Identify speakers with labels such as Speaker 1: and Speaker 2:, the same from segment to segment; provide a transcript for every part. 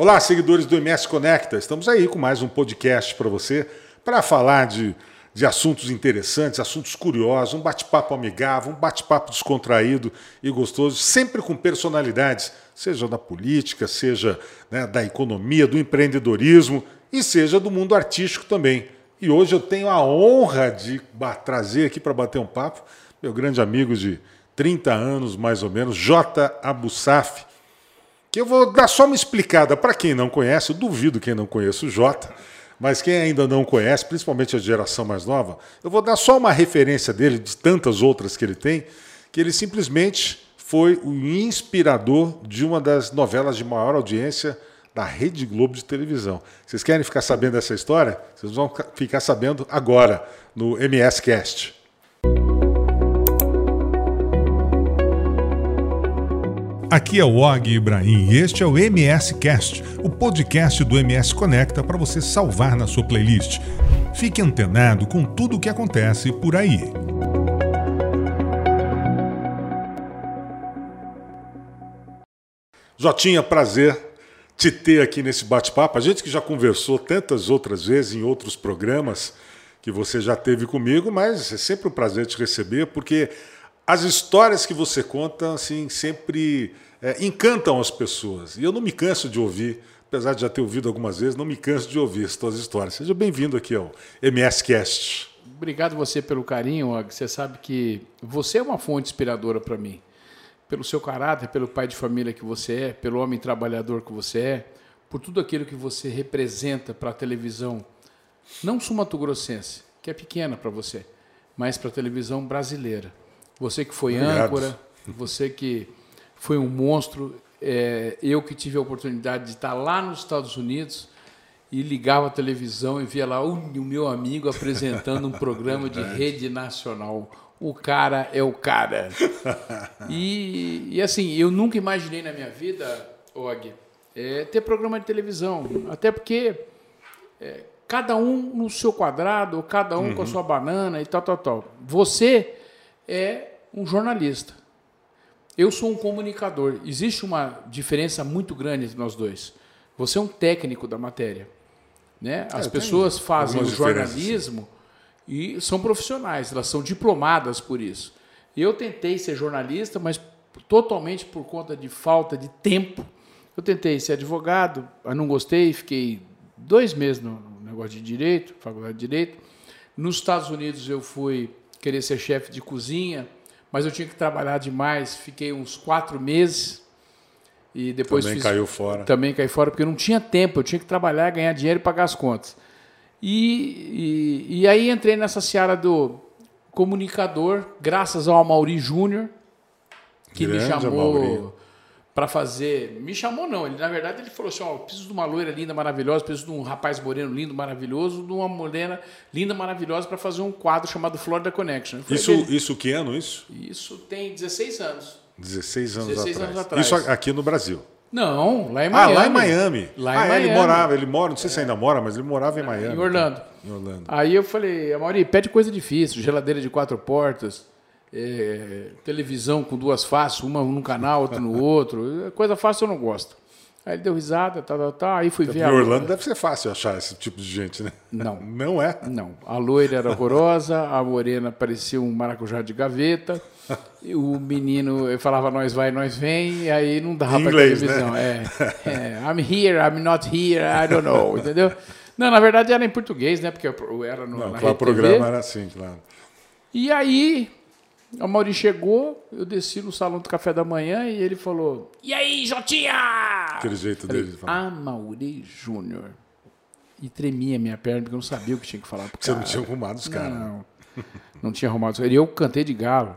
Speaker 1: Olá, seguidores do MS Conecta. Estamos aí com mais um podcast para você, para falar de, de assuntos interessantes, assuntos curiosos, um bate-papo amigável, um bate-papo descontraído e gostoso, sempre com personalidades, seja da política, seja né, da economia, do empreendedorismo e seja do mundo artístico também. E hoje eu tenho a honra de trazer aqui para bater um papo meu grande amigo de 30 anos, mais ou menos, J. Abussaf, que eu vou dar só uma explicada para quem não conhece, eu duvido quem não conhece o Jota, mas quem ainda não conhece, principalmente a geração mais nova, eu vou dar só uma referência dele, de tantas outras que ele tem, que ele simplesmente foi o inspirador de uma das novelas de maior audiência da Rede Globo de televisão. Vocês querem ficar sabendo dessa história? Vocês vão ficar sabendo agora no MS Cast. Aqui é o Og Ibrahim e este é o MS Cast, o podcast do MS Conecta para você salvar na sua playlist. Fique antenado com tudo o que acontece por aí. Jotinha, prazer te ter aqui nesse bate-papo. A gente que já conversou tantas outras vezes em outros programas que você já teve comigo, mas é sempre um prazer te receber porque as histórias que você conta, assim, sempre é, encantam as pessoas. E eu não me canso de ouvir, apesar de já ter ouvido algumas vezes, não me canso de ouvir as suas histórias. Seja bem-vindo aqui ao MS Cast.
Speaker 2: Obrigado você pelo carinho, Og. Você sabe que você é uma fonte inspiradora para mim. Pelo seu caráter, pelo pai de família que você é, pelo homem trabalhador que você é, por tudo aquilo que você representa para a televisão, não sumatogrossense, que é pequena para você, mas para a televisão brasileira. Você que foi Obrigado. âncora, você que foi um monstro. É, eu que tive a oportunidade de estar lá nos Estados Unidos e ligava a televisão e via lá o, o meu amigo apresentando um programa de rede nacional. O cara é o cara. E, e assim, eu nunca imaginei na minha vida, Og, é, ter programa de televisão. Até porque é, cada um no seu quadrado, cada um uhum. com a uhum. sua banana e tal, tal, tal. Você é um jornalista. Eu sou um comunicador. Existe uma diferença muito grande entre nós dois. Você é um técnico da matéria. Né? As é, pessoas fazem o jornalismo e são profissionais, elas são diplomadas por isso. Eu tentei ser jornalista, mas totalmente por conta de falta de tempo. Eu tentei ser advogado, não gostei, fiquei dois meses no negócio de direito, faculdade de direito. Nos Estados Unidos eu fui querer ser chefe de cozinha, mas eu tinha que trabalhar demais. Fiquei uns quatro meses e depois
Speaker 1: também
Speaker 2: fiz,
Speaker 1: caiu fora.
Speaker 2: Também caí fora porque eu não tinha tempo. Eu tinha que trabalhar, ganhar dinheiro e pagar as contas. E, e, e aí entrei nessa seara do comunicador, graças ao Mauri Júnior, que Grande me chamou para fazer. Me chamou, não. Ele, na verdade, ele falou assim: ó, preciso de uma loira linda, maravilhosa, preciso de um rapaz moreno lindo, maravilhoso, de uma morena linda, maravilhosa, para fazer um quadro chamado Florida Connection.
Speaker 1: Isso, isso que ano isso?
Speaker 2: Isso tem 16 anos.
Speaker 1: 16 anos, 16 atrás. anos atrás. Isso aqui no Brasil.
Speaker 2: Não, lá em Miami.
Speaker 1: Ah, lá em Miami.
Speaker 2: Lá em
Speaker 1: ah,
Speaker 2: Miami.
Speaker 1: ele morava, ele mora, não sei é. se ainda mora, mas ele morava em Miami.
Speaker 2: Em Orlando.
Speaker 1: Em Orlando.
Speaker 2: Aí eu falei, Amaury, pede coisa difícil, geladeira de quatro portas, é, televisão com duas faces, uma num canal, outra no outro. Coisa fácil eu não gosto. Aí ele deu risada, tal, tal, tal. Aí fui ver.
Speaker 1: Em Orlando deve ser fácil achar esse tipo de gente, né?
Speaker 2: Não.
Speaker 1: Não é?
Speaker 2: Não. A loira era horrorosa, a morena parecia um maracujá de gaveta. o menino eu falava nós vai, nós vem, e aí não dava para televisão. Né? É, é, I'm here, I'm not here, I don't know, entendeu? Não, na verdade era em português, né? Porque eu era no não,
Speaker 1: na o programa era assim, claro.
Speaker 2: E aí a Mauri chegou, eu desci no salão do café da manhã e ele falou: E aí, Jotinha?
Speaker 1: Aquele jeito Falei, dele.
Speaker 2: Ah, Mauri Júnior. E tremia minha perna, porque eu não sabia o que tinha que falar.
Speaker 1: Você não tinha arrumado os caras.
Speaker 2: Não, não tinha arrumado os caras. E eu cantei de galo.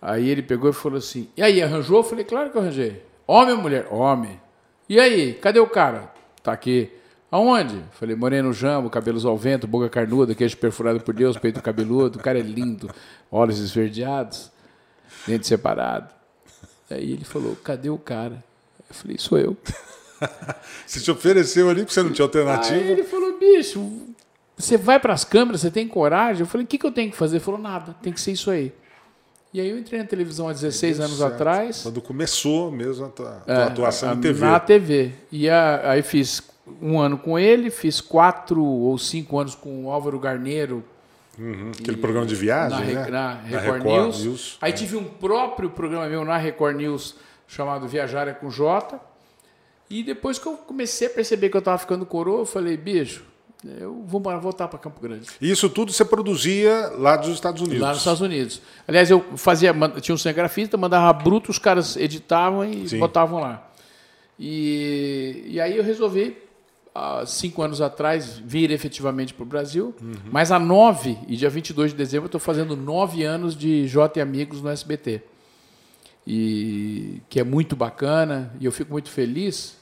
Speaker 2: Aí ele pegou e falou assim: E aí, arranjou? Eu falei: Claro que eu arranjei. Homem ou mulher? Homem. E aí, cadê o cara? Tá aqui. Aonde? Falei, moreno jambo, cabelos ao vento, boca carnuda, queijo perfurado por Deus, peito cabeludo, o cara é lindo, olhos esverdeados, dente separado. Aí ele falou, cadê o cara? Eu falei, sou eu.
Speaker 1: você te ofereceu ali porque você não tinha alternativa?
Speaker 2: Aí ele falou, bicho, você vai para as câmeras, você tem coragem? Eu falei, o que, que eu tenho que fazer? Ele falou, nada, tem que ser isso aí. E aí eu entrei na televisão há 16 anos
Speaker 1: Certo.
Speaker 2: atrás.
Speaker 1: Quando começou mesmo a tua, tua
Speaker 2: É,
Speaker 1: atuação
Speaker 2: a-
Speaker 1: em TV.
Speaker 2: Na TV. E a- aí fiz um ano com ele, fiz quatro ou cinco anos com o Álvaro Garneiro
Speaker 1: Uhum, Aquele programa de viagem,
Speaker 2: na,
Speaker 1: né?
Speaker 2: na
Speaker 1: Na
Speaker 2: Record,
Speaker 1: Record
Speaker 2: News.
Speaker 1: News.
Speaker 2: Aí tive um próprio programa meu na Record News chamado Viajar é com Jota. E depois que eu comecei a perceber que eu estava ficando coroa, eu falei, bicho, eu vou voltar para Campo Grande.
Speaker 1: E isso tudo você produzia lá dos Estados Unidos.
Speaker 2: Lá nos Estados Unidos. Aliás, eu fazia, tinha um cinegrafista, mandava bruto, os caras editavam e
Speaker 1: Sim.
Speaker 2: botavam lá. E, e aí eu resolvi, há cinco anos atrás, vir efetivamente para o Brasil. Mas há nove, e dia 22 de dezembro, estou fazendo nove anos de J e Amigos no SBT. E que é muito bacana, e eu fico muito feliz.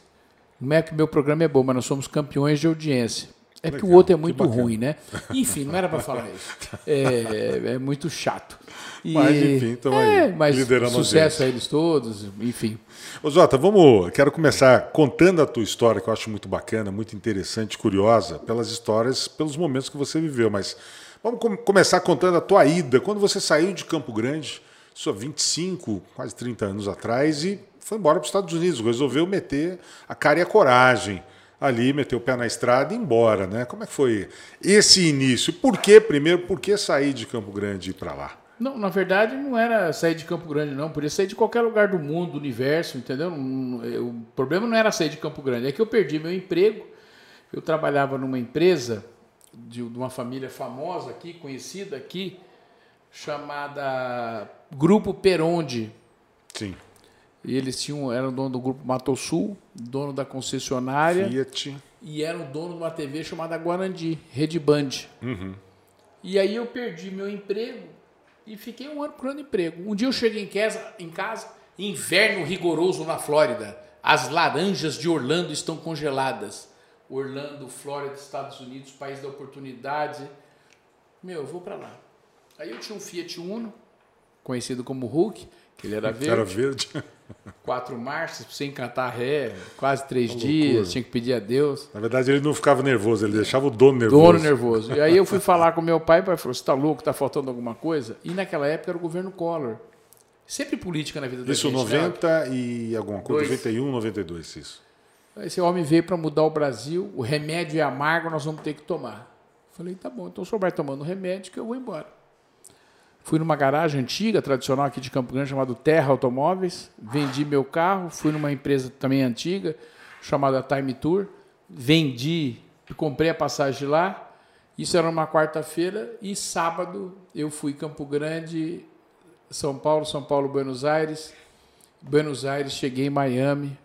Speaker 2: Não é que meu programa é bom, mas nós somos campeões de audiência. É porque o
Speaker 1: Legal,
Speaker 2: outro é
Speaker 1: que
Speaker 2: muito ruim, né? Enfim, não era para falar isso. É, é muito chato. E-
Speaker 1: Mas, enfim, aí,
Speaker 2: é, mas
Speaker 1: liderando a
Speaker 2: sucesso a eles todos, enfim.
Speaker 1: Ô Jota, vamos. Quero começar contando a tua história, que eu acho muito bacana, muito interessante, curiosa, pelas histórias, pelos momentos que você viveu. Mas vamos com- começar contando a tua ida. Quando você saiu de Campo Grande, há 25, quase 30 anos atrás, e foi embora para os Estados Unidos. Resolveu meter a cara e a coragem ali, meter o pé na estrada e ir embora, né? Como é que foi esse início? Por que, primeiro, por que sair de Campo Grande e ir para lá?
Speaker 2: Não, na verdade, não era sair de Campo Grande, não. Podia sair de qualquer lugar do mundo, do universo, entendeu? Eu- O problema não era sair de Campo Grande, é que eu perdi meu emprego. Eu trabalhava numa empresa de de uma família famosa aqui, conhecida aqui, chamada Grupo Peronde.
Speaker 1: Sim,
Speaker 2: E eles tinham, eram dono do Grupo Mato Sul, dono da concessionária.
Speaker 1: Fiat.
Speaker 2: e era o dono de uma TV chamada Guarandi, Rede Band. E aí eu perdi meu emprego e fiquei um ano procurando emprego. Um dia eu cheguei em casa, em casa, inverno rigoroso na Flórida. As laranjas de Orlando estão congeladas. Orlando, Flórida, Estados Unidos, país da oportunidade. Meu, eu vou para lá. Aí eu tinha um Fiat Uno, conhecido como Hulk, que ele era verde
Speaker 1: Era verde.
Speaker 2: quatro marchas, sem cantar ré, quase três dias, tinha que pedir a Deus.
Speaker 1: Na verdade, ele não ficava nervoso, ele deixava o dono nervoso.
Speaker 2: Dono nervoso. E aí eu fui falar com meu pai, o pai falou, você tá louco, tá faltando alguma coisa? E naquela época era o governo Collor. Sempre política na vida da
Speaker 1: Isso
Speaker 2: gente. né?
Speaker 1: 90 e alguma coisa,
Speaker 2: Dois.
Speaker 1: 91, 92, isso.
Speaker 2: Esse homem veio para mudar o Brasil, o remédio é amargo, nós vamos ter que tomar. Falei, tá bom, então o senhor vai tomando remédio que eu vou embora. Fui numa garagem antiga, tradicional aqui de Campo Grande, chamada Terra Automóveis. Vendi meu carro, fui numa empresa também antiga, chamada Time Tour. Vendi, comprei a passagem lá. Isso era uma quarta-feira e sábado eu fui Campo Grande, São Paulo, São Paulo, Buenos Aires. Buenos Aires, cheguei em Miami.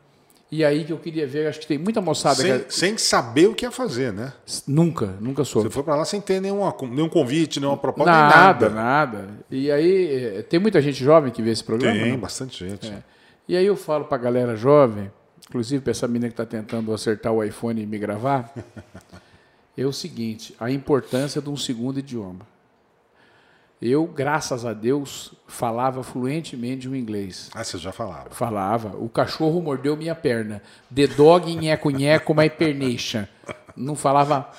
Speaker 2: E aí que eu queria ver, acho que tem muita moçada
Speaker 1: Sem,
Speaker 2: que
Speaker 1: sem saber o que ia fazer, né?
Speaker 2: nunca, nunca soube.
Speaker 1: Você foi para lá sem ter nenhuma, nenhum convite, nenhuma proposta,
Speaker 2: Nada,
Speaker 1: nada.
Speaker 2: nada. E aí, eh, tem muita gente jovem que vê esse programa?
Speaker 1: Tem,
Speaker 2: não?
Speaker 1: bastante gente.
Speaker 2: É. E aí eu falo pra galera jovem, inclusive pra essa menina que está tentando acertar o iPhone e me gravar, é o seguinte, a importância de um segundo idioma. Eu, graças a Deus, falava fluentemente o inglês.
Speaker 1: Ah, você já falava.
Speaker 2: Falava. O cachorro mordeu minha perna. The dog nheco nheco my pernation. Não falava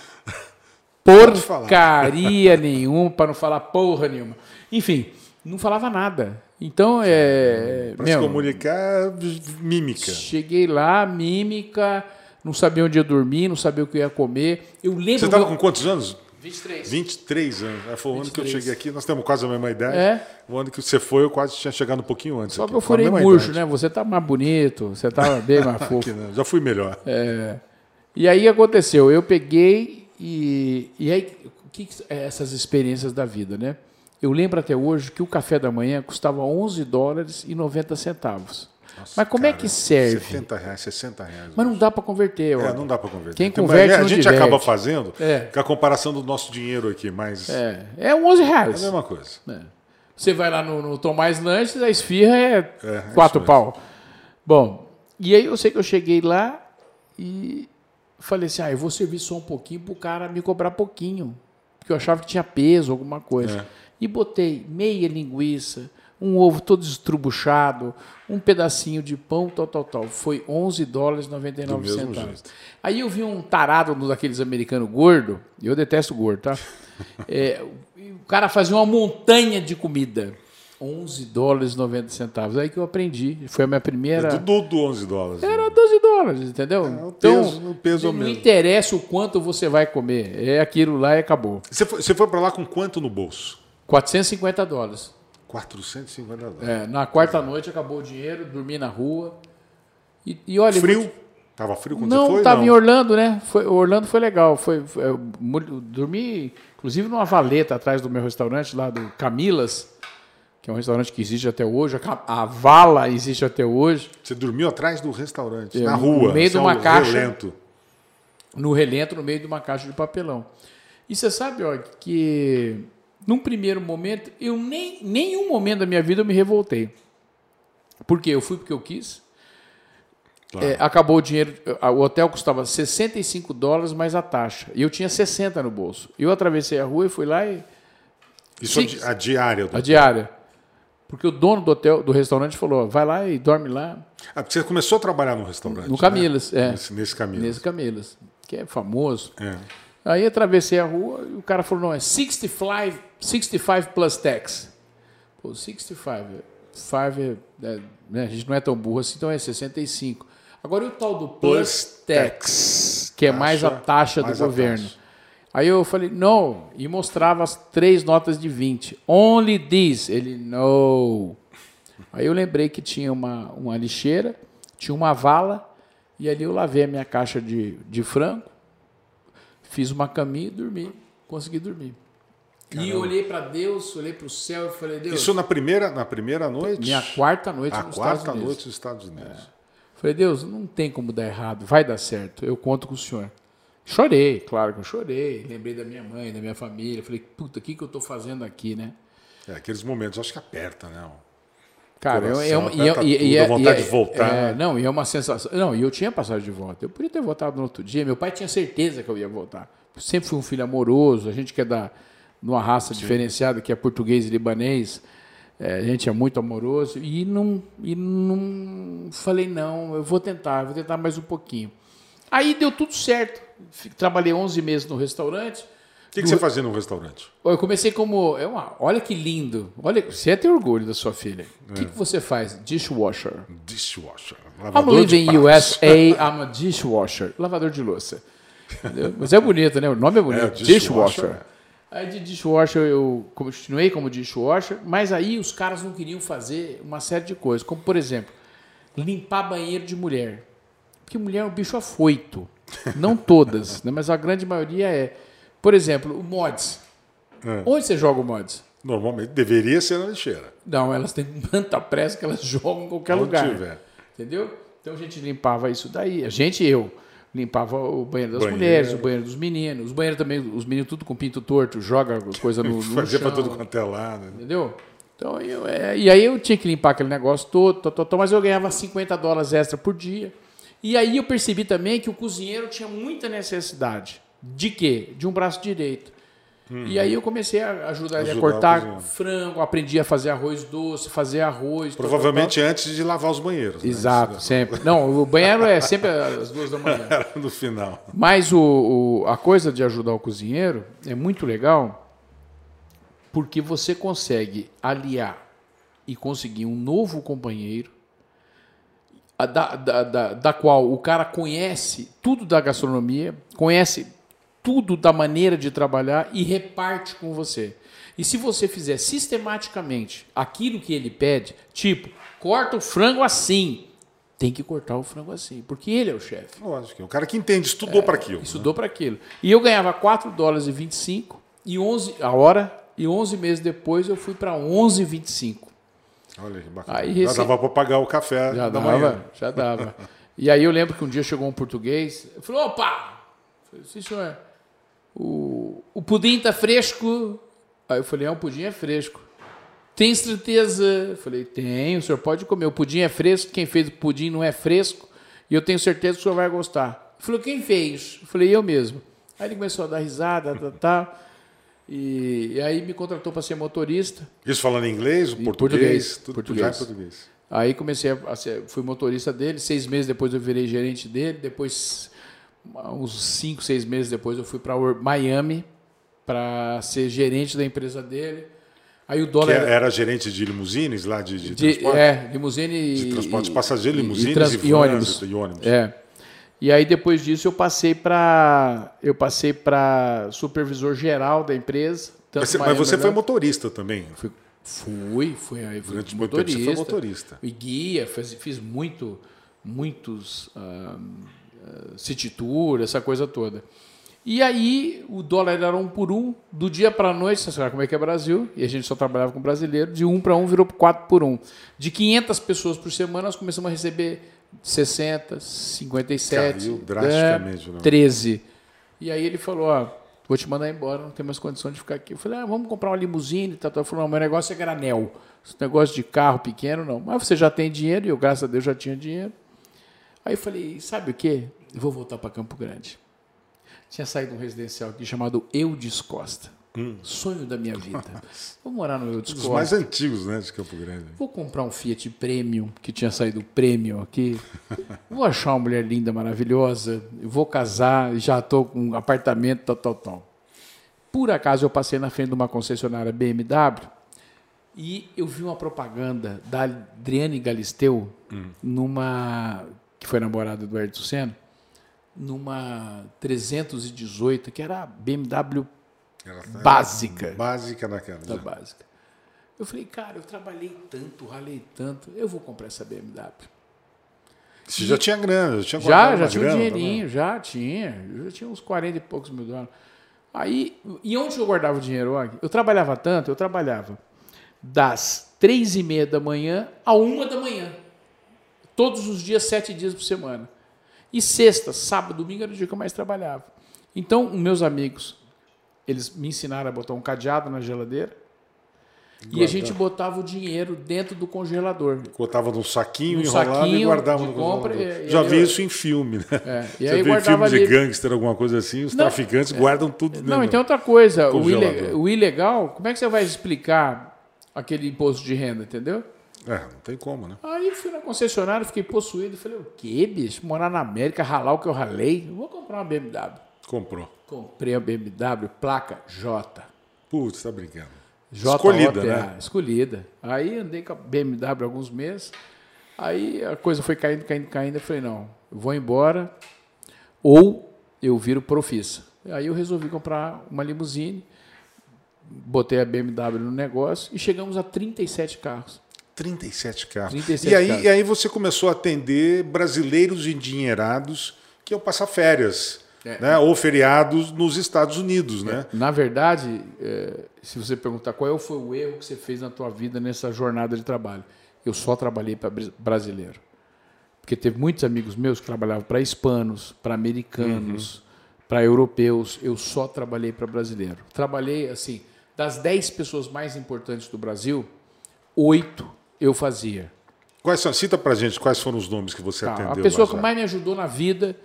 Speaker 2: porcaria nenhuma, para não falar porra nenhuma. Enfim, não falava nada. Então, é.
Speaker 1: Para se comunicar, mímica.
Speaker 2: cheguei lá, mímica, não sabia onde ia dormir, não sabia o que ia comer. Eu lembro.
Speaker 1: Você estava com quantos anos?
Speaker 2: 23.
Speaker 1: 23 anos. É, Foi o ano que eu
Speaker 2: 23.
Speaker 1: cheguei aqui, nós temos quase a mesma idade.
Speaker 2: É.
Speaker 1: O ano que você foi, eu quase tinha chegado um pouquinho antes.
Speaker 2: Só
Speaker 1: aqui,
Speaker 2: que eu furei murcho, né? Você tá mais bonito, você tá bem mais fofo.
Speaker 1: Né? Já fui melhor.
Speaker 2: É. E aí aconteceu, eu peguei e, e aí o que, que é essas experiências da vida, né? Eu lembro até hoje que o café da manhã custava 11 dólares e 90 centavos. Mas como é
Speaker 1: Cara,
Speaker 2: que serve?
Speaker 1: 70 reais, 60 reais.
Speaker 2: Mas não dá para converter.
Speaker 1: É,
Speaker 2: ó.
Speaker 1: não dá para converter.
Speaker 2: Quem
Speaker 1: Tem-
Speaker 2: converte
Speaker 1: a
Speaker 2: não
Speaker 1: gente
Speaker 2: diverte.
Speaker 1: acaba fazendo
Speaker 2: É.
Speaker 1: com a comparação do nosso dinheiro aqui, mas é,
Speaker 2: É, é 11
Speaker 1: a
Speaker 2: reais.
Speaker 1: mesma coisa.
Speaker 2: É. Você vai lá no, no Tomás Lanches, a esfirra é,
Speaker 1: É,
Speaker 2: quatro
Speaker 1: isso
Speaker 2: pau. Bom, e aí eu sei que eu cheguei lá e falei assim, ah, eu vou servir só um pouquinho pro cara me cobrar pouquinho. Porque eu achava que tinha peso, alguma coisa.
Speaker 1: É.
Speaker 2: E botei meia linguiça, um ovo todo estrubuchado, um pedacinho de pão, tal, tal, tal. Foi 11 dólares e 99
Speaker 1: Do mesmo
Speaker 2: centavos. Aí eu vi um tarado daqueles americanos gordo, e eu detesto gordo, tá? É, o cara fazia uma montanha de comida. 11 dólares e 90 centavos. Aí que eu aprendi. Foi a minha primeira.
Speaker 1: É tudo do 11 dólares.
Speaker 2: Era 12 dólares, entendeu?
Speaker 1: É, o
Speaker 2: então,
Speaker 1: peso- o peso
Speaker 2: não
Speaker 1: mesmo.
Speaker 2: interessa o quanto você vai comer. É aquilo lá e acabou.
Speaker 1: Você foi, você foi para lá com quanto no bolso?
Speaker 2: 450 dólares.
Speaker 1: 450 dólares.
Speaker 2: É, na quarta noite acabou o dinheiro, dormi na rua. E, e olha,
Speaker 1: Frio?
Speaker 2: vou
Speaker 1: Tava frio quando
Speaker 2: Não,
Speaker 1: você foi?
Speaker 2: estava
Speaker 1: não.
Speaker 2: em Orlando, né? Foi, Orlando foi legal. Foi, foi- eu dormi, inclusive, numa valeta atrás do meu restaurante, lá do Camilas, que é um restaurante que existe até hoje. A, a Vala existe até hoje.
Speaker 1: Você dormiu atrás do restaurante,
Speaker 2: É,
Speaker 1: na
Speaker 2: no
Speaker 1: rua.
Speaker 2: meio de
Speaker 1: assim,
Speaker 2: uma
Speaker 1: ao
Speaker 2: caixa.
Speaker 1: relento.
Speaker 2: no relento, no meio de uma caixa de papelão. E você sabe, ó, que num primeiro momento, eu nem nenhum momento da minha vida eu me revoltei. Por quê? Eu fui porque eu quis.
Speaker 1: Claro.
Speaker 2: É, acabou o dinheiro, o hotel custava 65 dólares mais a taxa. E eu tinha 60 no bolso. Eu atravessei a rua e fui lá e
Speaker 1: Isso a,
Speaker 2: Sim.
Speaker 1: di- a diária. Do...
Speaker 2: a diária. Porque o dono do hotel, do restaurante falou: "Vai lá e dorme lá
Speaker 1: Ah, porque você começou a trabalhar no restaurante.
Speaker 2: no
Speaker 1: né?
Speaker 2: Camilas, é,
Speaker 1: Nesse, nesse caminho.
Speaker 2: nesse Camilas, que é famoso.
Speaker 1: É.
Speaker 2: Aí atravessei a rua e o cara falou: não, é 65, 65 plus tax. Pô, 65. 5 é, é, né, a gente não é tão burro assim, então é 65. Agora e o tal do plus,
Speaker 1: Plus
Speaker 2: tax, que é mais a
Speaker 1: Taxa,
Speaker 2: taxa do governo.
Speaker 1: taxa.
Speaker 2: Aí eu falei, não, e mostrava as três notas de 20. Only this. Ele, no. Aí eu lembrei que tinha uma, uma lixeira, tinha uma vala, e ali eu lavei a minha caixa de, de frango, fiz uma caminha e dormi. Consegui dormir. E olhei para Deus, olhei para o céu e falei, Deus,
Speaker 1: Isso na primeira, na primeira noite?
Speaker 2: minha quarta noite
Speaker 1: A
Speaker 2: nos
Speaker 1: quarta
Speaker 2: Estados Unidos.
Speaker 1: noite nos Estados Unidos.
Speaker 2: Falei, Deus, não tem como dar errado, vai dar certo, eu conto com o senhor. Chorei, claro que eu chorei, lembrei da minha mãe, da minha família, falei, puta, o que, que eu estou fazendo aqui, né?
Speaker 1: É, aqueles momentos, acho que aperta, né?
Speaker 2: Cara,
Speaker 1: Coração,
Speaker 2: é uma, e,
Speaker 1: aperta
Speaker 2: é- e,
Speaker 1: tudo,
Speaker 2: e, é-
Speaker 1: vontade
Speaker 2: e é-
Speaker 1: de voltar,
Speaker 2: é,
Speaker 1: né?
Speaker 2: não, e é uma sensação. Não, e eu tinha passagem de volta. Eu podia ter voltado no outro dia. Meu pai tinha certeza que eu ia voltar. Sempre fui um filho amoroso. A gente que é da numa raça diferenciada, que é português e libanês. é, a gente é muito amoroso. E não, e não falei, não, eu vou tentar, vou tentar mais um pouquinho. Aí deu tudo certo. Trabalhei 11 meses no restaurante.
Speaker 1: O que, que você fazia no restaurante?
Speaker 2: Eu comecei como. É uma, olha que lindo. Olha, você tem orgulho da sua filha. O que, que você faz? Dishwasher.
Speaker 1: Dishwasher.
Speaker 2: I'm
Speaker 1: Lavador de
Speaker 2: living
Speaker 1: pratos.
Speaker 2: USA, I'm a dishwasher. Lavador de louça. Mas é bonito, né? O nome é bonito.
Speaker 1: É,
Speaker 2: dishwasher.
Speaker 1: dishwasher.
Speaker 2: Aí de dishwasher eu continuei como dishwasher, mas aí os caras não queriam fazer uma série de coisas, como por exemplo, limpar banheiro de mulher. Porque mulher é um bicho afoito. Não todas, né? mas a grande maioria é. Por exemplo, o mods.
Speaker 1: É.
Speaker 2: Onde você joga o mods?
Speaker 1: Normalmente deveria ser na lixeira.
Speaker 2: Não, elas têm tanta pressa que elas jogam em qualquer
Speaker 1: Onde
Speaker 2: lugar.
Speaker 1: tiver.
Speaker 2: Entendeu? Então a gente limpava isso daí. A gente, eu, limpava o banheiro das
Speaker 1: Banheiro.
Speaker 2: mulheres, o banheiro dos meninos. Os banheiros também, os meninos tudo com pinto torto, joga coisa no, no
Speaker 1: Fazia pra tudo quanto é lado. né?
Speaker 2: Entendeu? Então, eu, é, e aí eu tinha que limpar aquele negócio todo, tó, tó, tó, mas eu ganhava 50 dólares extra por dia. E aí eu percebi também que o cozinheiro tinha muita necessidade. De quê? De um braço direito. E aí eu comecei a ajudar ele a cortar
Speaker 1: cozinheiro.
Speaker 2: frango, aprendi a fazer arroz doce, fazer arroz. tó, tó, tó.
Speaker 1: Provavelmente antes de lavar os banheiros. né?
Speaker 2: Exato, sempre. Não, o banheiro é sempre às duas da manhã.
Speaker 1: Era no final.
Speaker 2: Mas o, o- a coisa de ajudar o cozinheiro é muito legal porque você consegue aliar e conseguir um novo companheiro a da, da, da, da qual o cara conhece tudo da gastronomia, conhece tudo da maneira de trabalhar e reparte com você. E se você fizer sistematicamente aquilo que ele pede, tipo, corta o frango assim, tem que cortar o frango assim, porque ele é o chefe.
Speaker 1: Lógico. O cara que entende, estudou para aquilo.
Speaker 2: Estudou para aquilo. E eu ganhava 4 dólares e 25 e 11 a hora e 11 meses depois eu fui para 11,25.
Speaker 1: Olha que bacana.
Speaker 2: Aí
Speaker 1: Já dava para pagar o café
Speaker 2: Já
Speaker 1: da
Speaker 2: dava,
Speaker 1: manhã.
Speaker 2: já dava. E aí eu lembro que um dia chegou um português, falei, opa! Sim, senhor, o, o pudim tá fresco? Aí eu falei, é, o pudim é fresco. Tem certeza? Eu falei, tenho, o senhor pode comer. O pudim é fresco, quem fez o pudim não é fresco, e eu tenho certeza que o senhor vai gostar. Ele falou, quem fez? Eu falei, eu mesmo. Aí ele começou a dar risada, tá, tá, e, e aí me contratou para ser motorista.
Speaker 1: Isso falando em inglês, português,
Speaker 2: português,
Speaker 1: tudo
Speaker 2: português.
Speaker 1: já em português.
Speaker 2: Aí comecei a ser, fui motorista dele, seis meses depois eu virei gerente dele, depois uns cinco, seis meses depois eu fui para Miami para ser gerente da empresa dele. Aí o dólar
Speaker 1: era, era, gerente de limusines lá de, de,
Speaker 2: de transporte? É, limusine
Speaker 1: de transporte de passageiros, limusines
Speaker 2: e, trans, e,
Speaker 1: e,
Speaker 2: ônibus.
Speaker 1: e ônibus.
Speaker 2: É. E aí depois disso eu passei para eu passei para supervisor geral da empresa.
Speaker 1: Mas, mas você foi motorista também?
Speaker 2: Fui, fui, fui, fui
Speaker 1: Durante motorista. Tempo você foi motorista.
Speaker 2: E guia, fiz, fiz muito, muitos uh, city tour, essa coisa toda. E aí o dólar era um por um, do dia para a noite, você sabe como é que é Brasil, e a gente só trabalhava com brasileiro, de um para um virou quatro por um. De 500 pessoas por semana, nós começamos a receber 60, 57,
Speaker 1: Caiu drasticamente,
Speaker 2: é, 13. E aí ele falou, ó, vou te mandar embora, não tem mais condição de ficar aqui. Eu falei, ah, vamos comprar uma limusine e tal. Ele falou, não, meu negócio é granel. Esse negócio de carro pequeno, não. Mas você já tem dinheiro, e eu, graças a Deus, já tinha dinheiro. Aí eu falei, sabe o quê? Eu vou voltar para Campo Grande. Tinha saído um residencial aqui chamado Eudes Costa. Hum. Sonho da minha vida. Vou morar no Eudes Costa.
Speaker 1: Os mais antigos, né, de Campo Grande.
Speaker 2: Vou comprar um Fiat Premium, que tinha saído Premium aqui. Vou achar uma mulher linda, maravilhosa. Vou casar, já estou com um apartamento, tal, tal, tal. Por acaso eu passei na frente de uma concessionária BMW e eu vi uma propaganda da Adriane Galisteu, hum. numa que foi namorada do Ayrton Senna, numa 318, que era a BMW tá básica.
Speaker 1: Básica naquela.
Speaker 2: Da básica. Eu falei, cara, eu trabalhei tanto, ralei tanto, eu vou comprar essa BMW.
Speaker 1: Você e já tinha grana, já tinha
Speaker 2: Já, já tinha um dinheirinho, também. já tinha. Já tinha uns 40 e poucos mil dólares. Aí, e onde eu guardava o dinheiro? Eu trabalhava tanto, eu trabalhava das três e meia da manhã a uma da manhã. Todos os dias, sete dias por semana. E sexta, sábado, domingo era o dia que eu mais trabalhava. Então, meus amigos, eles me ensinaram a botar um cadeado na geladeira. E a gente botava o dinheiro dentro do congelador.
Speaker 1: Botava num saquinho enrolado saquinho e guardava no compra, congelador. Já vi isso em filme, né?
Speaker 2: É,
Speaker 1: e Você aí vê filme de gangster, alguma coisa assim, os não, traficantes é, guardam tudo dentro.
Speaker 2: Não, então outra coisa, o o ilegal, como é que você vai explicar aquele imposto de renda, entendeu?
Speaker 1: É, não tem como, né?
Speaker 2: Aí fui na concessionária, fiquei possuído. Falei, o quê, bicho? Morar na América, ralar o que eu ralei? vou comprar uma BMW.
Speaker 1: Comprou.
Speaker 2: Comprei a BMW, placa J.
Speaker 1: Putz, tá brincando.
Speaker 2: J escolhida, né? Escolhida. Aí andei com a BMW alguns meses. Aí a coisa foi caindo, caindo, caindo. Eu falei, não, eu vou embora ou eu viro profissa. Aí eu resolvi comprar uma limusine, botei a BMW no negócio e chegamos a 37 carros.
Speaker 1: 37 carros.
Speaker 2: 37
Speaker 1: e, aí,
Speaker 2: carros.
Speaker 1: e aí você começou a atender brasileiros endinheirados que iam passar férias. É. Né, ou feriados nos Estados Unidos, né?
Speaker 2: É. Na verdade, é, se você perguntar qual foi o erro que você fez na tua vida nessa jornada de trabalho, eu só trabalhei para brasileiro, porque teve muitos amigos meus que trabalhavam para hispanos, para americanos, uhum. para europeus. Eu só trabalhei para brasileiro. Trabalhei assim, das 10 pessoas mais importantes do Brasil, oito eu fazia.
Speaker 1: Quais são? Cita para gente quais foram os nomes que você tá, atendeu.
Speaker 2: A pessoa que mais me ajudou na vida,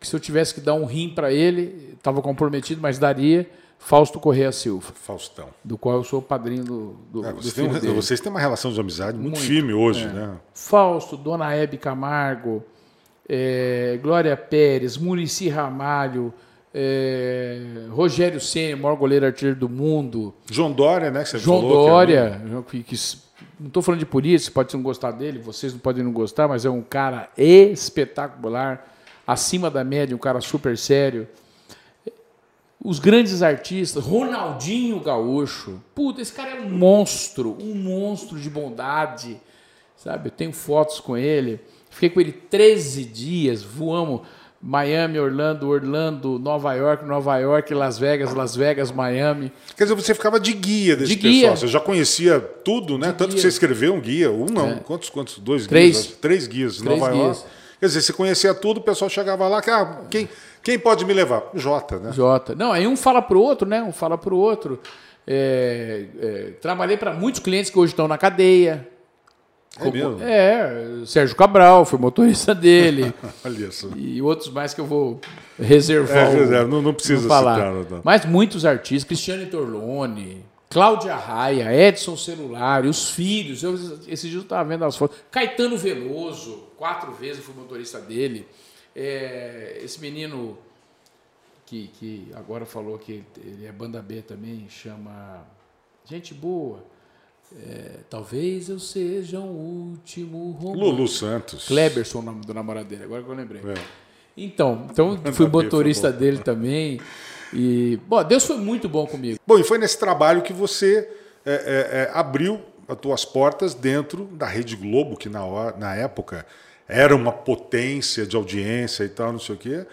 Speaker 2: que se eu tivesse que dar um rim para ele, estava comprometido, mas daria. Fausto Correia Silva.
Speaker 1: Faustão.
Speaker 2: Do qual eu sou o padrinho do, do,
Speaker 1: é, você do tem Vocês têm uma relação de amizade muito, muito firme hoje, é. né?
Speaker 2: Fausto, Dona Hebe Camargo, é, Glória Pérez, Murici Ramalho, é, Rogério Senna, maior goleiro artilheiro do mundo.
Speaker 1: João Dória, né? Que você
Speaker 2: João
Speaker 1: falou
Speaker 2: Dória, que, é... que, não estou falando de polícia, pode não gostar dele, vocês não podem não gostar, mas é um cara espetacular, acima da média, um cara super sério. Os grandes artistas, Ronaldinho Gaúcho, puta, esse cara é um monstro, um monstro de bondade, sabe? Eu tenho fotos com ele, fiquei com ele 13 dias, voamos Miami, Orlando, Orlando, Nova York, Nova York, Las Vegas, Las Vegas, Miami.
Speaker 1: Quer dizer, você ficava de guia desse de pessoal. Guia. Você já conhecia tudo, né? De Tanto guia. que você escreveu um guia. Um não. É. Quantos, quantos? Dois
Speaker 2: Três.
Speaker 1: guias? Três guias.
Speaker 2: Três
Speaker 1: Nova
Speaker 2: guias.
Speaker 1: York. Quer dizer, você conhecia tudo, o pessoal chegava lá, ah, quem, quem pode me levar? Jota, né?
Speaker 2: Jota. Não, aí um fala para o outro, né? Um fala para o outro. É, é, trabalhei para muitos clientes que hoje estão na cadeia.
Speaker 1: É mesmo?
Speaker 2: É, Sérgio Cabral, foi motorista dele.
Speaker 1: Olha isso.
Speaker 2: E outros mais que eu vou reservar.
Speaker 1: É, não, não precisa
Speaker 2: falar.
Speaker 1: citar. Não.
Speaker 2: Mas muitos artistas, Cristiane Torlone, Cláudia Raia, Edson Celular, os filhos. Eu, esse dia eu estava vendo as fotos. Caetano Veloso, quatro vezes eu fui motorista dele. É, esse menino que, que agora falou que ele é banda B também, chama. Gente boa. É, talvez eu seja o último romance.
Speaker 1: Lulu Santos.
Speaker 2: Kleberson, o nome do namorado dele, agora que eu lembrei.
Speaker 1: É.
Speaker 2: Então, então fui motorista dele também. E, bom, Deus foi muito bom comigo.
Speaker 1: Bom, e foi nesse trabalho que você é, é, é, abriu as tuas portas dentro da Rede Globo, que na, hora, na época era uma potência de audiência e tal, não sei o quê,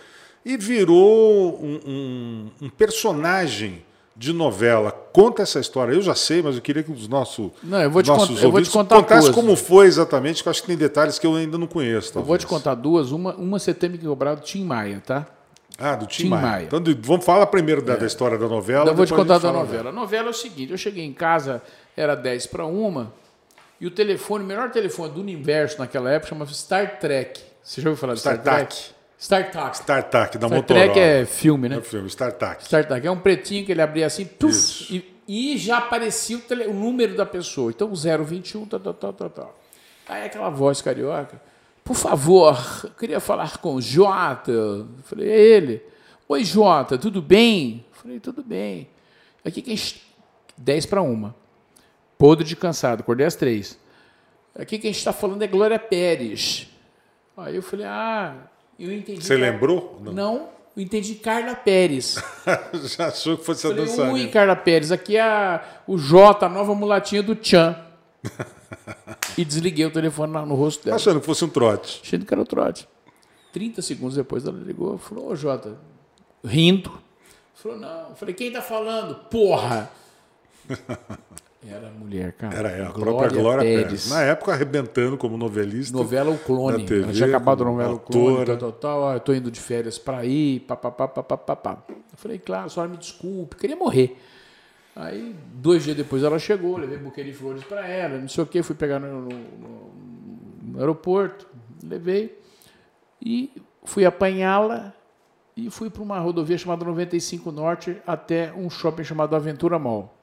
Speaker 1: e virou um, um, um personagem de novela. Conta essa história. Eu já sei, mas eu queria que os nossos,
Speaker 2: não, eu vou te contar, eu vou te contar
Speaker 1: contassem
Speaker 2: duas.
Speaker 1: como foi exatamente, que eu acho que tem detalhes que eu ainda não conheço.
Speaker 2: Eu vou te contar duas. Uma, uma você tem que cobrar do Tim Maia, tá?
Speaker 1: Ah, do Tim,
Speaker 2: Tim
Speaker 1: Maia.
Speaker 2: Maia.
Speaker 1: Então, vamos falar primeiro da, da história da novela.
Speaker 2: Eu vou te contar da novela. A novela é o seguinte: eu cheguei em casa, era 10 para uma, e o telefone, o melhor telefone do universo naquela época chamava Star Trek. Você já ouviu falar de Star
Speaker 1: StarTAC.
Speaker 2: Trek? Star Trek.
Speaker 1: StarTAC, da
Speaker 2: Star
Speaker 1: Motorola.
Speaker 2: Trek é filme, né?
Speaker 1: É filme, StarTAC.
Speaker 2: Star Trek é um pretinho que ele abria assim, tuf, e, e já aparecia o, tele- o número da pessoa. Então, 021, tal, tal, tal, tal, tal. Aí aquela voz carioca, por favor, eu queria falar com o Jota. Eu falei, é ele. Oi, Jota, tudo bem? Eu falei, tudo bem. Aqui quem... 10 para uma. Podre de cansado, acordei às três. Aqui quem está falando é Glória Pérez. Aí eu falei, ah, eu entendi.
Speaker 1: Você lembrou?
Speaker 2: Não, eu entendi Carla Pérez.
Speaker 1: Já achou que fosse a
Speaker 2: Falei,
Speaker 1: dançarina.
Speaker 2: ui, Carla Pérez, aqui é a, o Jota, a nova mulatinha do Tchan. e desliguei o telefone na- no rosto dela.
Speaker 1: Achando que fosse um trote.
Speaker 2: Achando que era o trote. 30 segundos depois ela ligou e falou, ô Jota, rindo. Falou, não. Eu Falei, quem tá falando? Porra! Era mulher, cara.
Speaker 1: Era ela, a própria Glória Pérez. Na época, arrebentando como novelista.
Speaker 2: Novela O Clone.
Speaker 1: Na TV,
Speaker 2: Ela tinha acabado a novela O Clone,
Speaker 1: autora.
Speaker 2: tal, tal, tal. Ó, eu tô indo de férias pra ir, papapá, papapá, papá. Eu falei, claro, a senhora me desculpe, queria morrer. Aí, dois dias depois ela chegou, levei um buquê de flores pra ela, não sei o quê, fui pegar no, no- no- no aeroporto, levei e fui apanhá-la e fui para uma rodovia chamada 95 Norte até um shopping chamado Aventura Mall.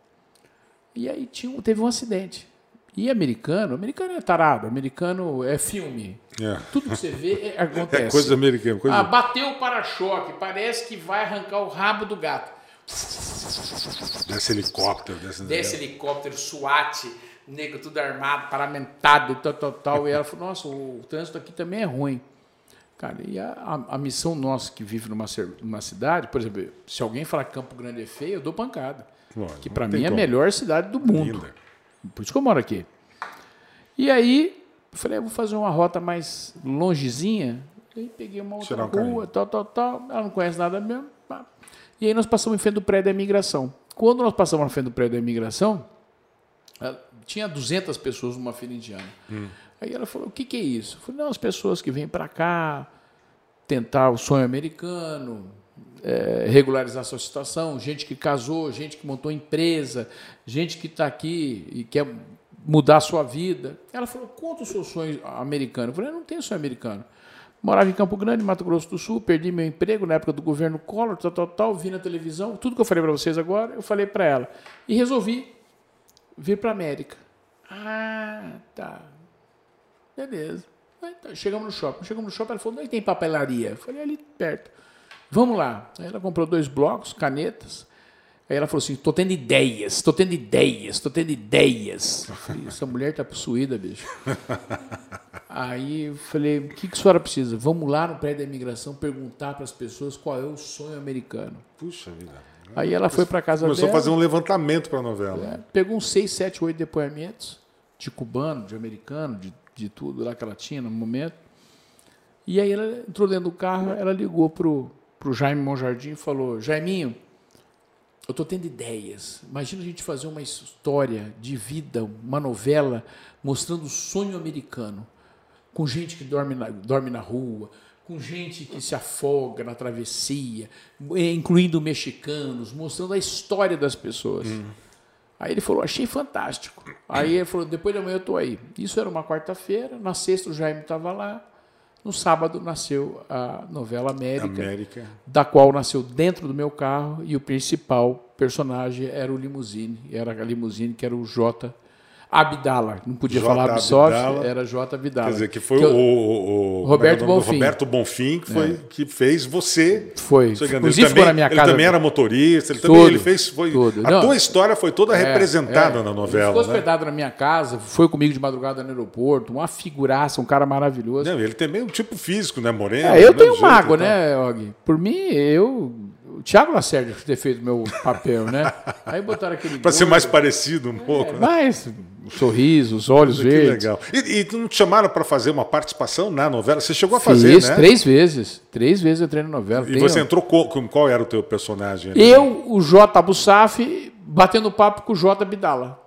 Speaker 2: E aí tinha, teve um acidente. E americano, americano é tarado, americano é filme.
Speaker 1: É.
Speaker 2: Tudo que você vê é- acontece.
Speaker 1: É coisa americana. Coisa...
Speaker 2: Ah, bateu o para-choque, parece que vai arrancar o rabo do gato.
Speaker 1: Desse helicóptero. Desse...
Speaker 2: Desce helicóptero, SWAT, nego tudo armado, paramentado, tal, tal, tal. E ela falou, nossa, o trânsito aqui também é ruim. Cara, e a, a, missão nossa que vive numa, numa cidade, por exemplo, se alguém falar que Campo Grande é feio, eu dou pancada.
Speaker 1: Lógico,
Speaker 2: que para mim é a melhor cidade do mundo.
Speaker 1: Linda.
Speaker 2: Por isso que eu moro aqui. E aí, eu falei, eu vou fazer uma rota mais longezinha. Aí peguei uma outra
Speaker 1: um
Speaker 2: rua,
Speaker 1: caminho.
Speaker 2: tal, tal, tal. Ela não conhece nada mesmo. E aí nós passamos em frente do prédio da imigração. Quando nós passamos na frente do prédio da imigração, tinha 200 pessoas numa fila indiana.
Speaker 1: Hum.
Speaker 2: Aí ela falou, o que, que é isso? Eu falei, não, as pessoas que vêm para cá tentar o sonho americano, é, regularizar sua situação, gente que casou, gente que montou empresa, gente que está aqui e quer mudar a sua vida. Ela falou, conta o seu sonho americano. Eu falei, eu não tenho sonho americano. Morava em Campo Grande, Mato Grosso do Sul, perdi meu emprego na época do governo Collor, tal, tal, tal, vi na televisão, tudo que eu falei para vocês agora, eu falei para ela. E resolvi vir para América. Ah, tá. Beleza. Tá, chegamos no shopping. Chegamos no shopping, ela falou, não tem papelaria. Eu falei, ali perto. Vamos lá. Aí ela comprou dois blocos, canetas. Aí ela falou assim, tô tendo ideias, tô tendo ideias, tô tendo ideias. Falei, essa mulher tá possuída, bicho. Aí eu falei, o que, que a senhora precisa? Vamos lá no prédio da imigração perguntar para as pessoas qual é o sonho americano.
Speaker 1: Puxa vida.
Speaker 2: Aí ela foi para casa
Speaker 1: Começou a
Speaker 2: dela.
Speaker 1: fazer um levantamento para a novela.
Speaker 2: É, pegou uns 6, 7, 8 depoimentos de cubano, de americano, de, de tudo lá que ela tinha no momento. E aí ela entrou dentro do carro, ela ligou pro, pro Jaime Monjardim e falou: Jaiminho, eu estou tendo ideias. Imagina a gente fazer uma história de vida, uma novela mostrando o sonho americano, com gente que dorme na, dorme na rua, com gente que se afoga na travessia, eh, incluindo mexicanos, mostrando a história das pessoas. Aí ele falou, achei fantástico. Aí ele falou, depois da manhã eu estou aí. Isso era uma quarta-feira, na sexta o Jaime estava lá, no sábado nasceu a novela América,
Speaker 1: América.
Speaker 2: da qual nasceu dentro do meu carro e o principal personagem era o Limousine, era a Limousine que era o Jota. Abdala. Não podia
Speaker 1: J.
Speaker 2: falar Absoft,
Speaker 1: Abdala.
Speaker 2: era J. Abdala.
Speaker 1: Quer dizer, que foi
Speaker 2: Que
Speaker 1: o,
Speaker 2: eu-
Speaker 1: o- o-
Speaker 2: Roberto
Speaker 1: é o nome do
Speaker 2: Bonfim.
Speaker 1: Roberto Bonfim que, foi, que fez você.
Speaker 2: Foi. Inclusive
Speaker 1: ele
Speaker 2: ficou
Speaker 1: também,
Speaker 2: na minha
Speaker 1: ele
Speaker 2: casa.
Speaker 1: também era motorista, ele
Speaker 2: Tudo,
Speaker 1: também ele fez. Foi,
Speaker 2: tudo.
Speaker 1: A
Speaker 2: Não.
Speaker 1: tua história foi toda
Speaker 2: É,
Speaker 1: representada
Speaker 2: é.
Speaker 1: na
Speaker 2: Ele
Speaker 1: novela.
Speaker 2: ficou
Speaker 1: né?
Speaker 2: hospedado na minha casa, foi comigo de madrugada no aeroporto, uma figuraça, um cara maravilhoso.
Speaker 1: Não, ele tem meio um tipo físico, né? Moreno.
Speaker 2: É, eu
Speaker 1: né,
Speaker 2: tenho mágoa, né, Og? Por mim, eu. O Thiago Lacerda ter feito meu papel, né? Aí botaram aquele.
Speaker 1: Pra ser mais parecido um pouco.
Speaker 2: É,
Speaker 1: né?
Speaker 2: mas o sorriso, os olhos
Speaker 1: Que
Speaker 2: verdes.
Speaker 1: legal. E, e tu não te chamaram para fazer uma participação na novela? Você chegou a fazer,
Speaker 2: Fiz
Speaker 1: né?
Speaker 2: três vezes. Três vezes eu treino novela.
Speaker 1: E
Speaker 2: Tenho-
Speaker 1: você entrou co- com qual era o teu personagem? ali?
Speaker 2: Eu, o J. Abusaf, batendo papo com o J. Abdala.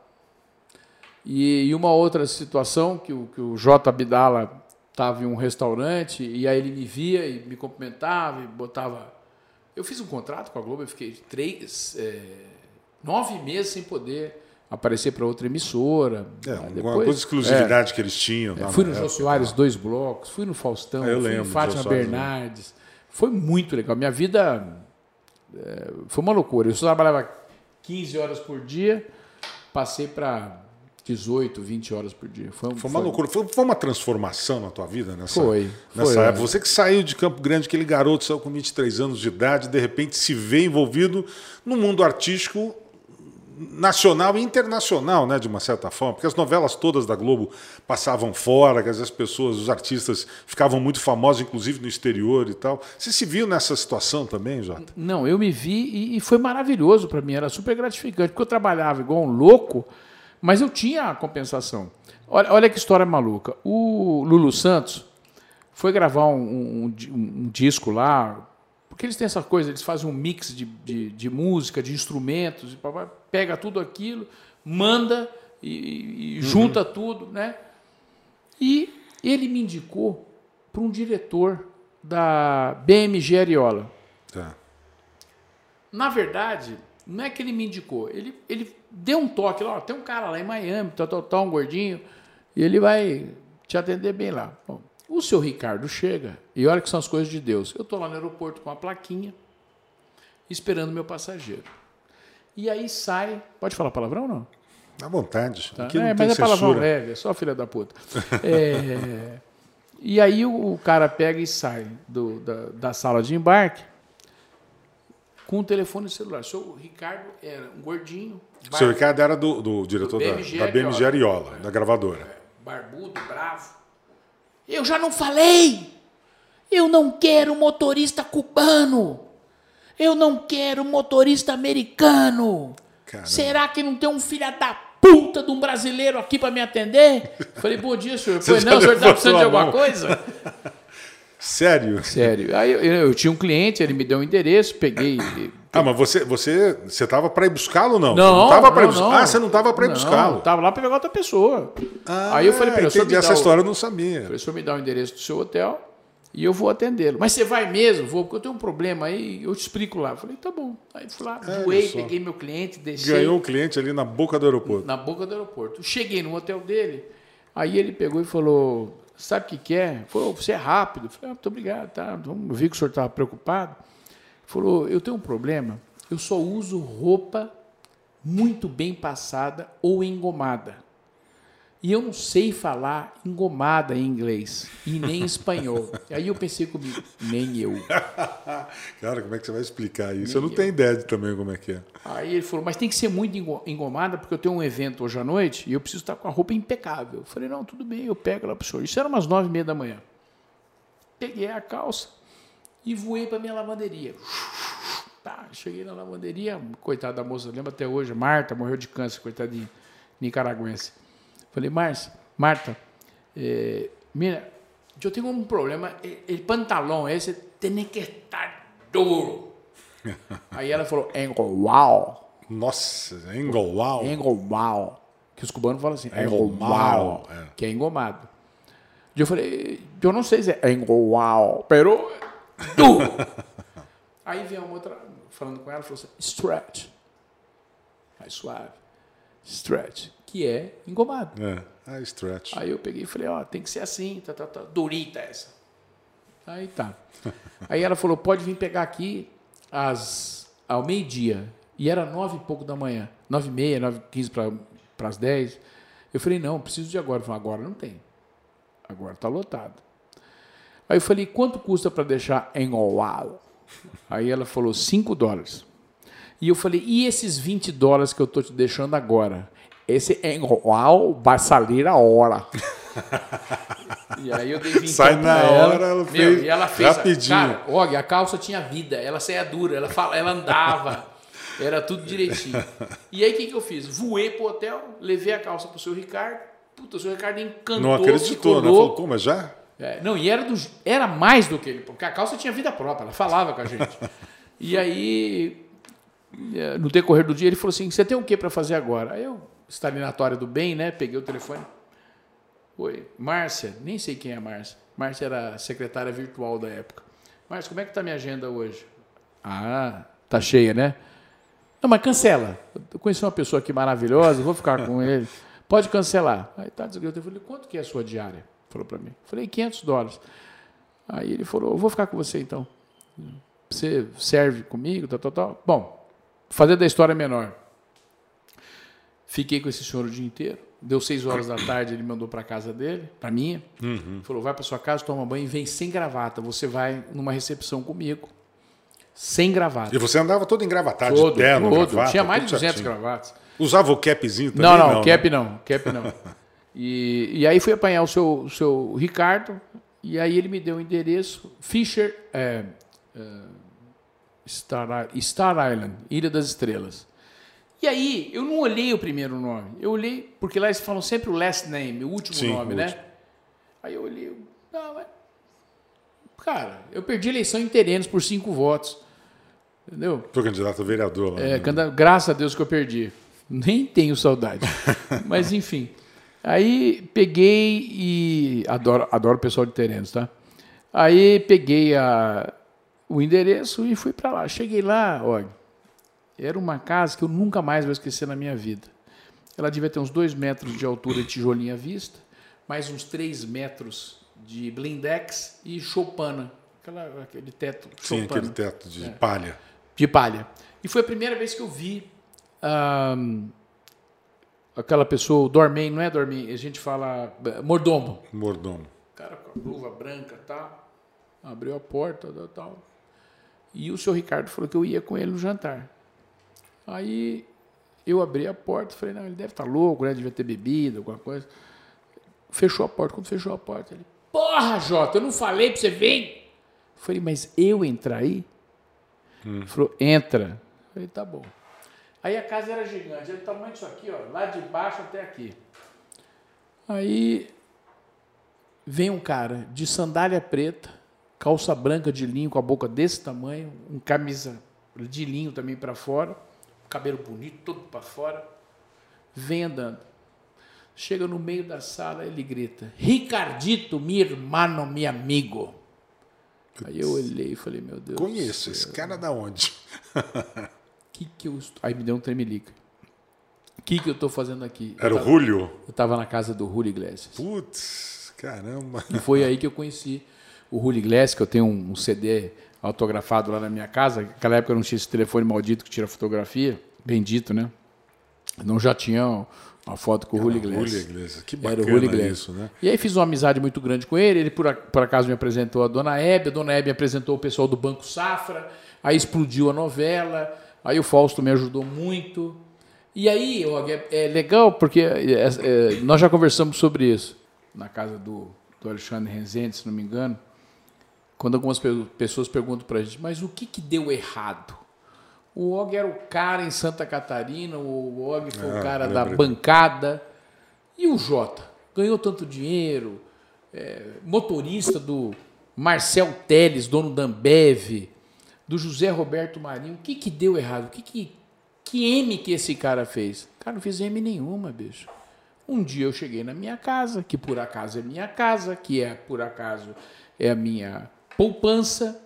Speaker 2: E, e uma outra situação que o, que o J. Abdala estava em um restaurante e aí ele me via e me cumprimentava e botava. Eu fiz um contrato com a Globo, eu fiquei três, é, nove meses sem poder aparecer para outra emissora.
Speaker 1: É,
Speaker 2: Aí
Speaker 1: uma
Speaker 2: depois-
Speaker 1: coisa de exclusividade que eles tinham.
Speaker 2: é, fui no Jô
Speaker 1: época.
Speaker 2: Soares dois blocos, fui no Faustão,
Speaker 1: Ah, eu
Speaker 2: fui
Speaker 1: lembro
Speaker 2: no Fátima
Speaker 1: Jô Soares,
Speaker 2: Bernardes. Foi muito legal. Minha vida é, foi uma loucura. Eu só trabalhava 15 horas por dia, passei para 18, 20 horas por dia. Foi,
Speaker 1: Foi uma loucura. Foi, foi uma transformação na tua vida nessa,
Speaker 2: Foi,
Speaker 1: nessa
Speaker 2: foi, é.
Speaker 1: época. Você que saiu de Campo Grande, aquele garoto saiu com 23 anos de idade, de repente se vê envolvido no mundo artístico nacional e internacional, né, de uma certa forma, porque as novelas todas da Globo passavam fora, que as pessoas, os artistas ficavam muito famosos, inclusive no exterior e tal. Você se viu nessa situação também, Jota?
Speaker 2: Não, eu me vi e, e foi maravilhoso para mim, era super gratificante, porque eu trabalhava igual um louco, mas eu tinha a compensação. Olha, olha que história maluca. O Lulu Santos foi gravar um, um- um di- disco lá, porque eles têm essa coisa, eles fazem um mix de, de, de música, de instrumentos, pega tudo aquilo, manda e, e- e junta tudo, né? E ele me indicou para um diretor da BMG Ariola.
Speaker 1: Tá.
Speaker 2: Na verdade, não é que ele me indicou, ele, ele deu um toque lá, tem um cara lá em Miami, tal, tal, tal, um gordinho, e ele vai te atender bem lá. Bom, o seu Ricardo chega, e olha que são as coisas de Deus. Eu estou lá no aeroporto com a plaquinha, esperando meu passageiro. E aí sai. Pode falar palavrão ou não?
Speaker 1: À vontade.
Speaker 2: Tá?
Speaker 1: Aqui não
Speaker 2: é, mas é palavrão leve, é só filha da puta. É, e aí o, o cara pega e sai do- da, da sala de embarque com o telefone celular. O seu Ricardo era um gordinho,
Speaker 1: O seu Ricardo era do, do diretor
Speaker 2: Do
Speaker 1: da,
Speaker 2: BMG
Speaker 1: da BMG Ariola, da gravadora.
Speaker 2: barbudo, bravo. Eu já não falei! Eu não quero motorista cubano! Eu não quero motorista americano!
Speaker 1: Caramba.
Speaker 2: Será que não tem um filho da puta de um brasileiro aqui para me atender? Falei, bom dia, senhor. Falei, não, o senhor está precisando de alguma
Speaker 1: mão.
Speaker 2: coisa?
Speaker 1: Sério?
Speaker 2: Sério. Aí eu, eu tinha um cliente, ele me deu um endereço, peguei.
Speaker 1: Ah, mas você você você estava para ir buscá-lo ou não?
Speaker 2: Não,
Speaker 1: não tava
Speaker 2: não,
Speaker 1: buscar.
Speaker 2: não.
Speaker 1: Ah, você não estava para ir buscá-lo.
Speaker 2: Tava lá para pegar outra pessoa.
Speaker 1: Ah,
Speaker 2: Aí eu falei para ele,
Speaker 1: entendi essa
Speaker 2: dá o-
Speaker 1: história eu não sabia.
Speaker 2: O senhor me dá o endereço do seu hotel e eu vou atendê-lo. Mas você vai mesmo? Vou, porque eu tenho um problema aí, eu te explico lá. Falei, tá bom. Aí fui lá, voei,
Speaker 1: só.
Speaker 2: peguei meu cliente, deixei
Speaker 1: Ganhou o cliente ali na boca do aeroporto.
Speaker 2: na boca do aeroporto. Cheguei no hotel dele, aí ele pegou e falou, sabe o que que é? Falou, você é rápido. Falei, ah, muito obrigado, tá. Eu vi que o senhor estava preocupado. Falou, eu tenho um problema, eu só uso roupa muito bem passada ou engomada. E eu não sei falar engomada em inglês e nem em espanhol. Aí eu pensei comigo, nem eu.
Speaker 1: Cara, como é que você vai explicar isso? Eu não tenho ideia de também como é que é.
Speaker 2: Aí ele falou, mas tem que ser muito engo- engomada, porque eu tenho um evento hoje à noite e eu preciso estar com a roupa impecável. Eu falei, não, tudo bem, eu pego lá para o senhor. Isso era umas nove e meia da manhã. Peguei a calça e voei para minha lavanderia. Tá, cheguei na lavanderia, coitada da moça, lembra até hoje, Marta, morreu de câncer, coitadinha, nicaragüense. Falei, Marta, eh, mira, eu tenho um problema, o pantalão esse tem que estar duro. Aí ela falou, engolal,
Speaker 1: Nossa, Engolwau.
Speaker 2: engolal, que os cubanos falam assim,
Speaker 1: engolal, é.
Speaker 2: que é engomado. E eu falei, eu não sei se é engolal, pero duro. Aí vem uma outra, falando com ela, falou assim, stretch, mais suave, stretch, que é engomado.
Speaker 1: É, ah, stretch.
Speaker 2: Aí eu peguei e falei, ó, tem que ser assim, tá, tá, tá, durita essa. Aí tá. Aí ela falou, pode vir pegar aqui às, ao meio-dia. E era nove e pouco da manhã. Nove e meia, nove e quinze para as dez. Eu falei, não, preciso de agora. Falou, agora não tem. Agora está lotado. Aí eu falei, quanto custa para deixar em Oal? Aí ela falou, 5 dólares. E eu falei, e esses 20 dólares que eu estou te deixando agora? Esse em Oal vai sair a hora. E aí eu dei 20
Speaker 1: Sai na
Speaker 2: ela.
Speaker 1: hora, ela
Speaker 2: Meu,
Speaker 1: fez
Speaker 2: e ela fez.
Speaker 1: rapidinho.
Speaker 2: Cara, Og, a calça tinha vida, ela saía dura, ela, fala, ela andava, era tudo direitinho. E aí o que, que eu fiz? Voei pro hotel, levei a calça pro seu Ricardo. Puta, o seu Ricardo encantou,
Speaker 1: Não acreditou, né? Falou, pô, mas já?
Speaker 2: É, não, e era, do, era mais do que ele, porque a calça tinha vida própria, ela falava com a gente. E aí, é, no decorrer do dia, ele falou assim: Você tem o que para fazer agora? Aí eu, estalinatória do bem, né? Peguei o telefone. Oi, Márcia, nem sei quem é a Márcia. Márcia era a secretária virtual da época. Márcia, como é que tá minha agenda hoje? Ah, tá cheia, né? Não, mas cancela. Eu conheci uma pessoa aqui maravilhosa, vou ficar com ele. Pode cancelar. Aí tá, desligou. Eu falei, quanto que é a sua diária? Falou para mim. Falei, 500 dólares. Aí ele falou, eu vou ficar com você então. Você serve comigo, tal, tal, tal. Bom, fazer da história menor. Fiquei com esse senhor o dia inteiro. Deu seis horas da tarde, ele mandou para casa dele, para minha. Falou: vai para sua casa, toma banho e vem sem gravata. Você vai numa recepção comigo, sem gravata.
Speaker 1: E você andava todo engravatado,
Speaker 2: Todo,
Speaker 1: de terno,
Speaker 2: todo.
Speaker 1: gravata,
Speaker 2: Tinha mais de
Speaker 1: tudo
Speaker 2: 200
Speaker 1: certinho.
Speaker 2: gravatas.
Speaker 1: Usava o capzinho também?
Speaker 2: Não, não,
Speaker 1: né?
Speaker 2: cap não, cap não. E, e aí fui apanhar o seu, o seu Ricardo, e aí ele me deu o endereço, Fisher, é, é, Star, Star Island, Ilha das Estrelas. E aí, eu não olhei o primeiro nome, eu olhei, porque lá eles falam sempre o last name, o último
Speaker 1: Sim,
Speaker 2: nome,
Speaker 1: o
Speaker 2: né?
Speaker 1: último.
Speaker 2: Aí eu olhei, não, mas, cara, eu perdi a eleição em Terenos por cinco votos, entendeu?
Speaker 1: Foi candidato a vereador lá.
Speaker 2: É,
Speaker 1: né?
Speaker 2: graças a Deus que eu perdi. Nem tenho saudade. Mas enfim. Aí peguei e. Adoro, adoro o pessoal de terrenos, tá? Aí peguei a, o endereço e fui para lá. Cheguei lá, olha. Era uma casa que eu nunca mais vou esquecer na minha vida. Ela devia ter uns dois metros de altura de tijolinho à vista, mais uns três metros de blindex e choupana. Aquela, aquele teto
Speaker 1: Sim,
Speaker 2: choupana
Speaker 1: aquele teto de
Speaker 2: É.
Speaker 1: palha.
Speaker 2: de palha. E foi a primeira vez que eu vi ahm, aquela pessoa, o não é dormen, a gente fala eh, mordomo.
Speaker 1: Mordomo.
Speaker 2: O cara com a luva branca, tá? Abriu a porta, tal. E o senhor Ricardo falou que eu ia com ele no jantar. Aí eu abri a porta, falei, não, ele deve estar louco, né? Devia ter bebido, alguma coisa. Fechou a porta. Quando fechou a porta, ele, porra, Jota, eu não falei pra você vir? Falei, mas eu entrar aí? Ele falou, entra. Falei, tá bom. Aí a casa era gigante, era do tamanho disso aqui, ó, lá de baixo até aqui. Aí vem um cara de sandália preta, calça branca de linho com a boca desse tamanho, um camisa de linho também para fora, cabelo bonito, todo para fora, vem andando. Chega no meio da sala, ele grita: Ricardito, mi hermano, mi amigo. Aí eu olhei e falei: Meu Deus.
Speaker 1: Conheço esse cara da onde?
Speaker 2: que que eu estou... Aí me deu um tremelique. O que, que eu estou fazendo aqui?
Speaker 1: Era
Speaker 2: eu
Speaker 1: o
Speaker 2: tava,
Speaker 1: Julio?
Speaker 2: Eu estava na casa do Julio Iglesias.
Speaker 1: Putz, caramba.
Speaker 2: E foi aí que eu conheci o Julio Iglesias, que eu tenho um CD autografado lá na minha casa. Naquela época eu não tinha esse telefone maldito que tira fotografia. Bendito, né? Não já tinha uma foto com o Julio
Speaker 1: Julio
Speaker 2: Iglesias.
Speaker 1: Iglesias. Que
Speaker 2: Era o
Speaker 1: bacana
Speaker 2: Julio Iglesias.
Speaker 1: isso, né?
Speaker 2: E aí fiz uma amizade muito grande com ele. Ele, por, por acaso, me apresentou a Dona Hebe. A Dona Hebe me apresentou o pessoal do Banco Safra. Aí explodiu a novela. Aí o Fausto me ajudou muito. E aí, Og, é, é legal porque é, é, nós já conversamos sobre isso na casa do, do Alexandre Rezende, se não me engano. Quando algumas pe- pessoas perguntam para a gente, mas o que, que deu errado? O Og era o cara em Santa Catarina, o Og foi
Speaker 1: Ah,
Speaker 2: o cara da bancada. E o Jota? Ganhou tanto dinheiro, é, motorista do Marcel Teles, dono da Ambev, do José Roberto Marinho. O que, que deu errado? O que, que, que M que esse cara fez? Cara, não fiz M nenhuma, bicho. Um dia eu cheguei na minha casa, que por acaso é minha casa, que é por acaso é a minha poupança,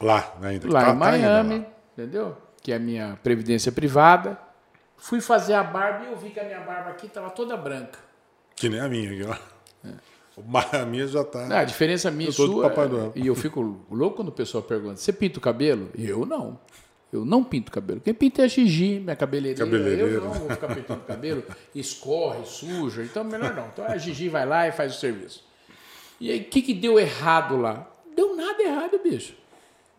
Speaker 1: Lá, ainda.
Speaker 2: lá
Speaker 1: Tá-
Speaker 2: em
Speaker 1: tá ainda lá.
Speaker 2: Miami, entendeu? Que é a minha previdência privada. Fui fazer a barba e eu vi que a minha barba aqui estava toda branca.
Speaker 1: Que nem a minha. aqui, ó. Mas A minha já tá.
Speaker 2: Ah, a diferença minha e sua. E eu fico louco quando o pessoal pergunta: você pinta o cabelo? E eu não. Eu não pinto cabelo. Quem pinta é a Gigi, minha cabeleireira.
Speaker 1: Cabeleireira.
Speaker 2: Eu não vou ficar pintando cabelo, escorre, suja. Então, melhor não. Então a Gigi vai lá e faz o serviço. E aí, o que, que deu errado lá? Deu nada errado, bicho.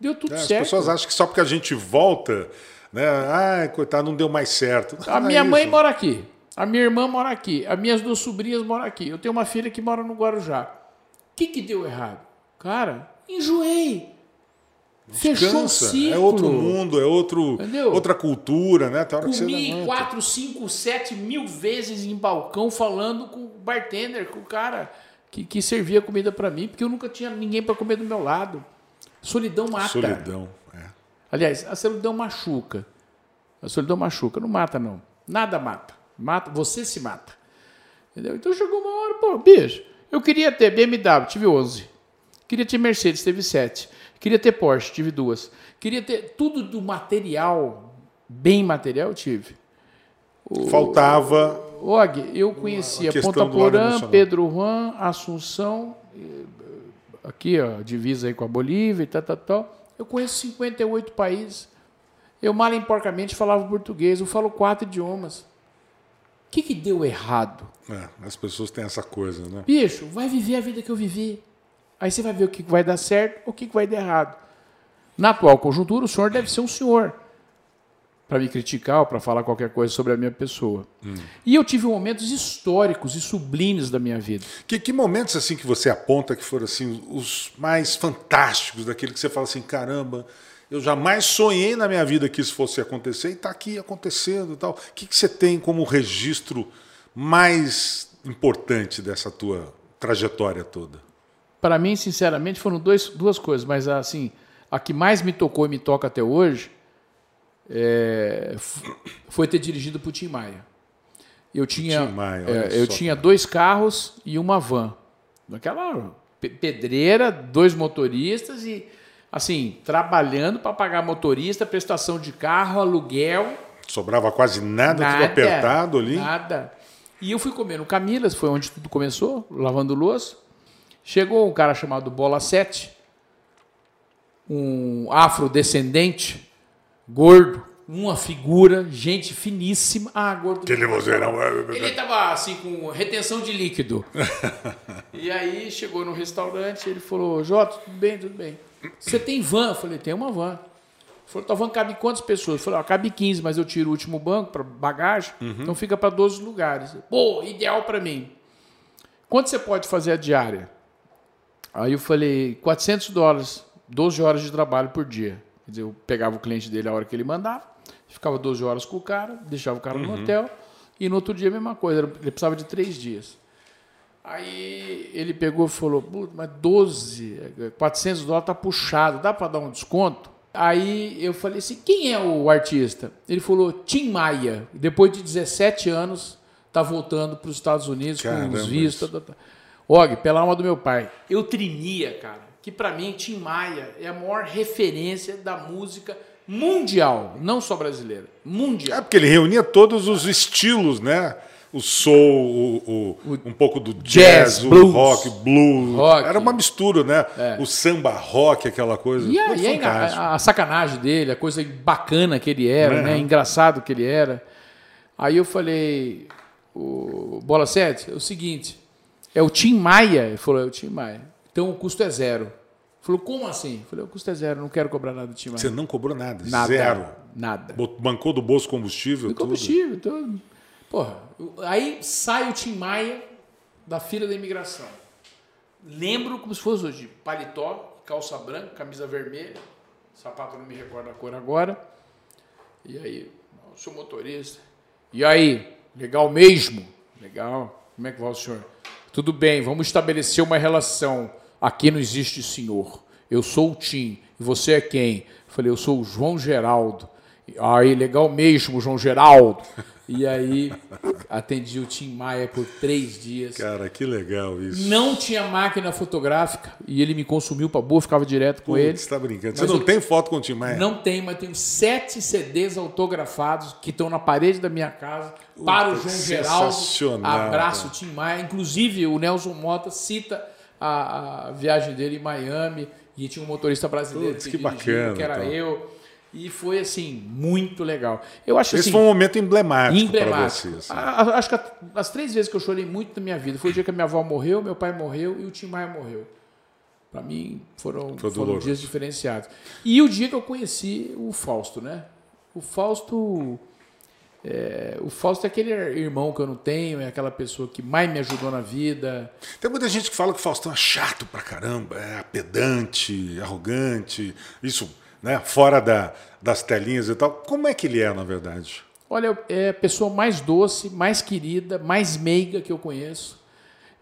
Speaker 2: Deu tudo
Speaker 1: É, As
Speaker 2: certo.
Speaker 1: pessoas acham que só porque a gente volta, né? Ai, coitado, não deu mais certo.
Speaker 2: A
Speaker 1: Não é
Speaker 2: minha mãe
Speaker 1: isso.
Speaker 2: mora aqui. A minha irmã mora aqui. As minhas duas sobrinhas moram aqui. Eu tenho uma filha que mora no Guarujá. O que, que deu errado? Cara, enjoei. Fechou o ciclo.
Speaker 1: É outro mundo, é outro,
Speaker 2: Entendeu?
Speaker 1: outra cultura, né? Tem hora que você
Speaker 2: Comi. 4, 5, 7 mil vezes em balcão falando com o bartender, com o cara que, que servia comida pra mim, porque eu nunca tinha ninguém pra comer do meu lado. Solidão mata.
Speaker 1: Solidão. É.
Speaker 2: Aliás, a solidão machuca. A solidão machuca, não mata, não. Nada mata. Mata, você se mata. Entendeu? Então chegou uma hora, pô, bicho, eu queria ter BMW, tive 11. Queria ter Mercedes, teve 7. Queria ter Porsche, tive duas. Queria ter tudo do material, bem material, eu tive.
Speaker 1: Faltava.
Speaker 2: Og, eu conhecia Ponta Porã. Pedro Juan, Assunção, aqui, ó, divisa aí com a Bolívia e tal, tal, tal. Eu conheço 58 países. Eu mal porcamente falava português, eu falo quatro idiomas. O que, que deu errado?
Speaker 1: É, as pessoas têm essa coisa, né?
Speaker 2: Bicho, vai viver a vida que eu vivi. Aí você vai ver o que vai dar certo ou o que que vai dar errado. Na atual conjuntura, o senhor deve ser um senhor para me criticar ou para falar qualquer coisa sobre a minha pessoa. E eu tive momentos históricos e sublimes da minha vida.
Speaker 1: Que, que momentos assim que você aponta que foram assim os mais fantásticos, daquele que você fala assim, caramba, eu jamais sonhei na minha vida que isso fosse acontecer e está aqui acontecendo e tal. O que, que você tem como registro mais importante dessa tua trajetória toda?
Speaker 2: Para mim, sinceramente, foram dois, duas coisas, mas assim, a que mais me tocou e me toca até hoje é, foi ter dirigido para o Tim Maia. Eu tinha,
Speaker 1: Maia,
Speaker 2: é, eu
Speaker 1: só.
Speaker 2: tinha dois carros e uma van. Naquela pe- pedreira, dois motoristas e, assim, trabalhando para pagar motorista, prestação de carro, aluguel.
Speaker 1: Sobrava quase nada, tudo
Speaker 2: Nada,
Speaker 1: apertado ali.
Speaker 2: Nada. E eu fui comer no Camilas, foi onde tudo começou, lavando louça. Chegou um cara chamado Bola 7, um afrodescendente, gordo, uma figura, gente finíssima. Ah, gordo.
Speaker 1: Aquele vozeirão.
Speaker 2: Ele tava assim com retenção de líquido. e aí chegou no restaurante, ele falou: Jota, tudo bem, tudo bem. Você tem van? Eu falei: tem uma van. Ele falou: tua van cabe quantas pessoas? Eu falei: ó, cabe 15, mas eu tiro o último banco para bagagem, então fica para 12 lugares. Pô, ideal para mim. Quanto você pode fazer a diária? Aí eu falei: 400 dólares, 12 horas de trabalho por dia. Quer dizer, eu pegava o cliente dele a hora que ele mandava, ficava 12 horas com o cara, deixava o cara no hotel, e no outro dia a mesma coisa, ele precisava de três dias. Aí ele pegou e falou, "Puta, mas 12, 400 dólares tá puxado, dá para dar um desconto? Aí eu falei assim, quem é o artista? Ele falou, Tim Maia, depois de 17 anos, tá voltando para os Estados Unidos
Speaker 1: Caramba,
Speaker 2: com os vistos. Tá, tá, tá. Og, pela alma do meu pai, eu tremia, cara, que para mim Tim Maia é a maior referência da música mundial, não só brasileira, mundial.
Speaker 1: É porque ele reunia todos os estilos, né? O soul, o, o- um pouco do jazz,
Speaker 2: jazz,
Speaker 1: o
Speaker 2: blues.
Speaker 1: rock, blues.
Speaker 2: Rock.
Speaker 1: Era uma mistura, né? O samba rock, aquela coisa.
Speaker 2: E, a, e a a, sacanagem dele, a coisa bacana que ele era,
Speaker 1: Uhum.
Speaker 2: né? engraçado que ele era. Aí eu falei, o Bola 7, é o seguinte, é o Tim Maia? Ele falou, é o Tim Maia. Então o custo é zero. Falou, como assim? Falei, o custo é zero, não quero cobrar nada do Tim Maia.
Speaker 1: Você não cobrou nada,
Speaker 2: nada,
Speaker 1: zero.
Speaker 2: Nada.
Speaker 1: Bancou do bolso combustível, tudo.
Speaker 2: combustível, tudo. Porra, aí sai o Tim Maia da fila da imigração. Lembro como se fosse hoje, paletó, calça branca, camisa vermelha, sapato não me recordo a cor agora. E aí, sou motorista. E aí, legal mesmo? Legal. Como é que vai o senhor? Tudo bem, vamos estabelecer uma relação. Aqui não existe senhor. Eu sou o Tim. E você é quem? Eu falei, eu sou o João Geraldo. Aí, legal mesmo, João Geraldo. E aí, atendi o Tim Maia por três dias.
Speaker 1: Cara, que legal isso.
Speaker 2: Não tinha máquina fotográfica e ele me consumiu para boa, ficava direto com ele.
Speaker 1: Você tá brincando. Você
Speaker 2: Mas
Speaker 1: não
Speaker 2: eu-
Speaker 1: tem foto com o Tim Maia?
Speaker 2: Não tem, mas tenho sete CDs autografados que estão na parede da minha casa para o João Geraldo.
Speaker 1: sensacional,
Speaker 2: Abraço. Tim Maia. Inclusive, o Nelson Mota cita a, a viagem dele em Miami e tinha um motorista brasileiro
Speaker 1: Putz,
Speaker 2: que,
Speaker 1: que bacana,
Speaker 2: que era
Speaker 1: então.
Speaker 2: eu. E foi assim, muito legal. Eu acho
Speaker 1: Esse
Speaker 2: assim,
Speaker 1: foi um momento emblemático, para
Speaker 2: emblemático.
Speaker 1: você. assim.
Speaker 2: A- a- Acho que a- as três vezes que eu chorei muito na minha vida foi o dia que a minha avó morreu, meu pai morreu e o Tim Maia morreu. Para mim foram,
Speaker 1: Foi
Speaker 2: foram dias diferenciados. E o dia que eu conheci o Fausto, né? O Fausto. É, o Fausto é aquele irmão que eu não tenho, é aquela pessoa que mais me ajudou na vida.
Speaker 1: Tem muita gente que fala que o Faustão é chato pra caramba, é pedante, arrogante, isso, né? Fora da, das telinhas e tal. Como é que ele é, na verdade?
Speaker 2: Olha, é a pessoa mais doce, mais querida, mais meiga que eu conheço.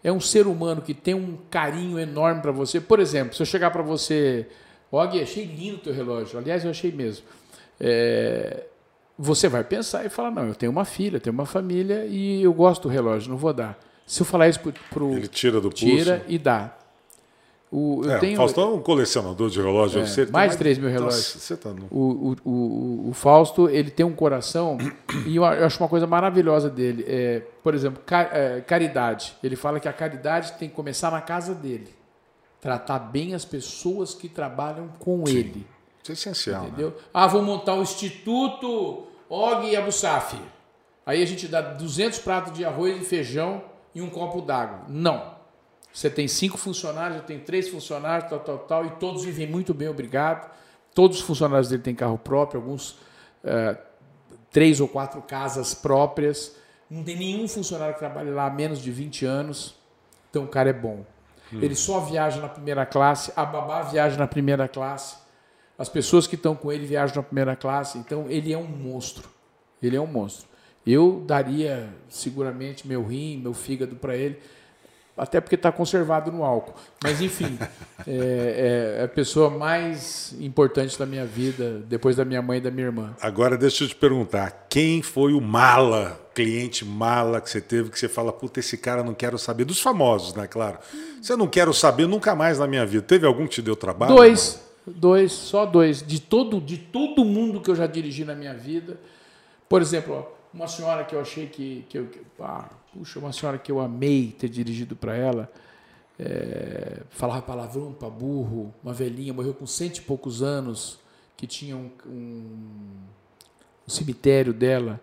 Speaker 2: É um ser humano que tem um carinho enorme para você. Por exemplo, se eu chegar para você, Og, achei lindo o teu relógio. Aliás, eu achei mesmo. É, você vai pensar e falar, não, eu tenho uma filha, tenho uma família e eu gosto do relógio, não vou dar. Se eu falar isso pro, pro
Speaker 1: Ele tira do pulso.
Speaker 2: tira e dá. O, eu
Speaker 1: É,
Speaker 2: tenho
Speaker 1: o Faustão é um colecionador de relógios.
Speaker 2: É,
Speaker 1: Você tem
Speaker 2: mais de 3 mil relógios.
Speaker 1: Nossa, você tá no...
Speaker 2: o, o, o, o Fausto ele tem um coração e eu acho uma coisa maravilhosa dele. É, por exemplo, ca- é, caridade. Ele fala que a caridade tem que começar na casa dele. Tratar bem as pessoas que trabalham com ele.
Speaker 1: Isso é essencial. Né?
Speaker 2: Entendeu? Ah, vou montar o Instituto Og Abusaf. Aí a gente dá 200 pratos de arroz e feijão e um copo d'água. Não. Você tem cinco funcionários, eu tenho três funcionários, tal, tal, tal, e todos vivem muito bem, obrigado. Todos os funcionários dele têm carro próprio, alguns eh, três ou quatro casas próprias. Não tem nenhum funcionário que trabalhe lá há menos de 20 anos. Então o cara é bom. Ele só viaja na primeira classe, a babá viaja na primeira classe. As pessoas que estão com ele viajam na primeira classe, então ele é um monstro. Ele é um monstro. Eu daria seguramente meu rim, meu fígado para ele, até porque está conservado no álcool. Mas enfim, é, é a pessoa mais importante da minha vida, depois da minha mãe e da minha irmã.
Speaker 1: Agora deixa eu te perguntar, quem foi o mala, cliente mala que você teve, que você fala, puta, esse cara não quero saber, dos famosos, né, claro. Você não quero saber nunca mais na minha vida. Teve algum que te deu trabalho?
Speaker 2: Dois, dois, só dois. De todo, de todo mundo que eu já dirigi na minha vida. Por exemplo, ó, uma senhora que eu achei que, que eu, que- ah, puxa, uma senhora que eu amei ter dirigido para ela, é, falava palavrão para burro, uma velhinha, morreu com cento e poucos anos, que tinha um, um, um cemitério dela.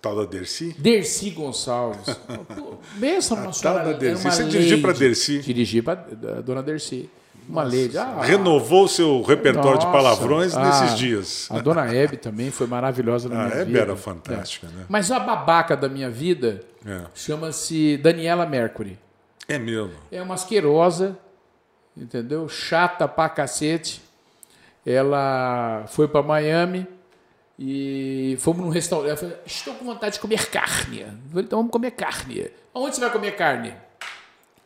Speaker 1: Tal da Dercy?
Speaker 2: Dercy Gonçalves. Benção, uma senhora.
Speaker 1: tal da Dercy. Você dirigiu
Speaker 2: lady.
Speaker 1: Dercy?
Speaker 2: Dirigi para a dona Dercy. Uma lady. Ah,
Speaker 1: Renovou o seu repertório de
Speaker 2: nossa.
Speaker 1: palavrões
Speaker 2: Ah,
Speaker 1: nesses dias.
Speaker 2: A dona Hebe também foi maravilhosa na
Speaker 1: A
Speaker 2: minha
Speaker 1: Hebe
Speaker 2: vida.
Speaker 1: era fantástica, né?
Speaker 2: Mas a babaca da minha vida
Speaker 1: É.
Speaker 2: chama-se Daniela Mercury.
Speaker 1: É mesmo.
Speaker 2: É uma asquerosa, entendeu? Chata pra cacete. Ela foi para Miami e fomos num restaurante. Ela falou, estou com vontade de comer carne. Eu falei, então vamos comer carne. Aonde você vai comer carne?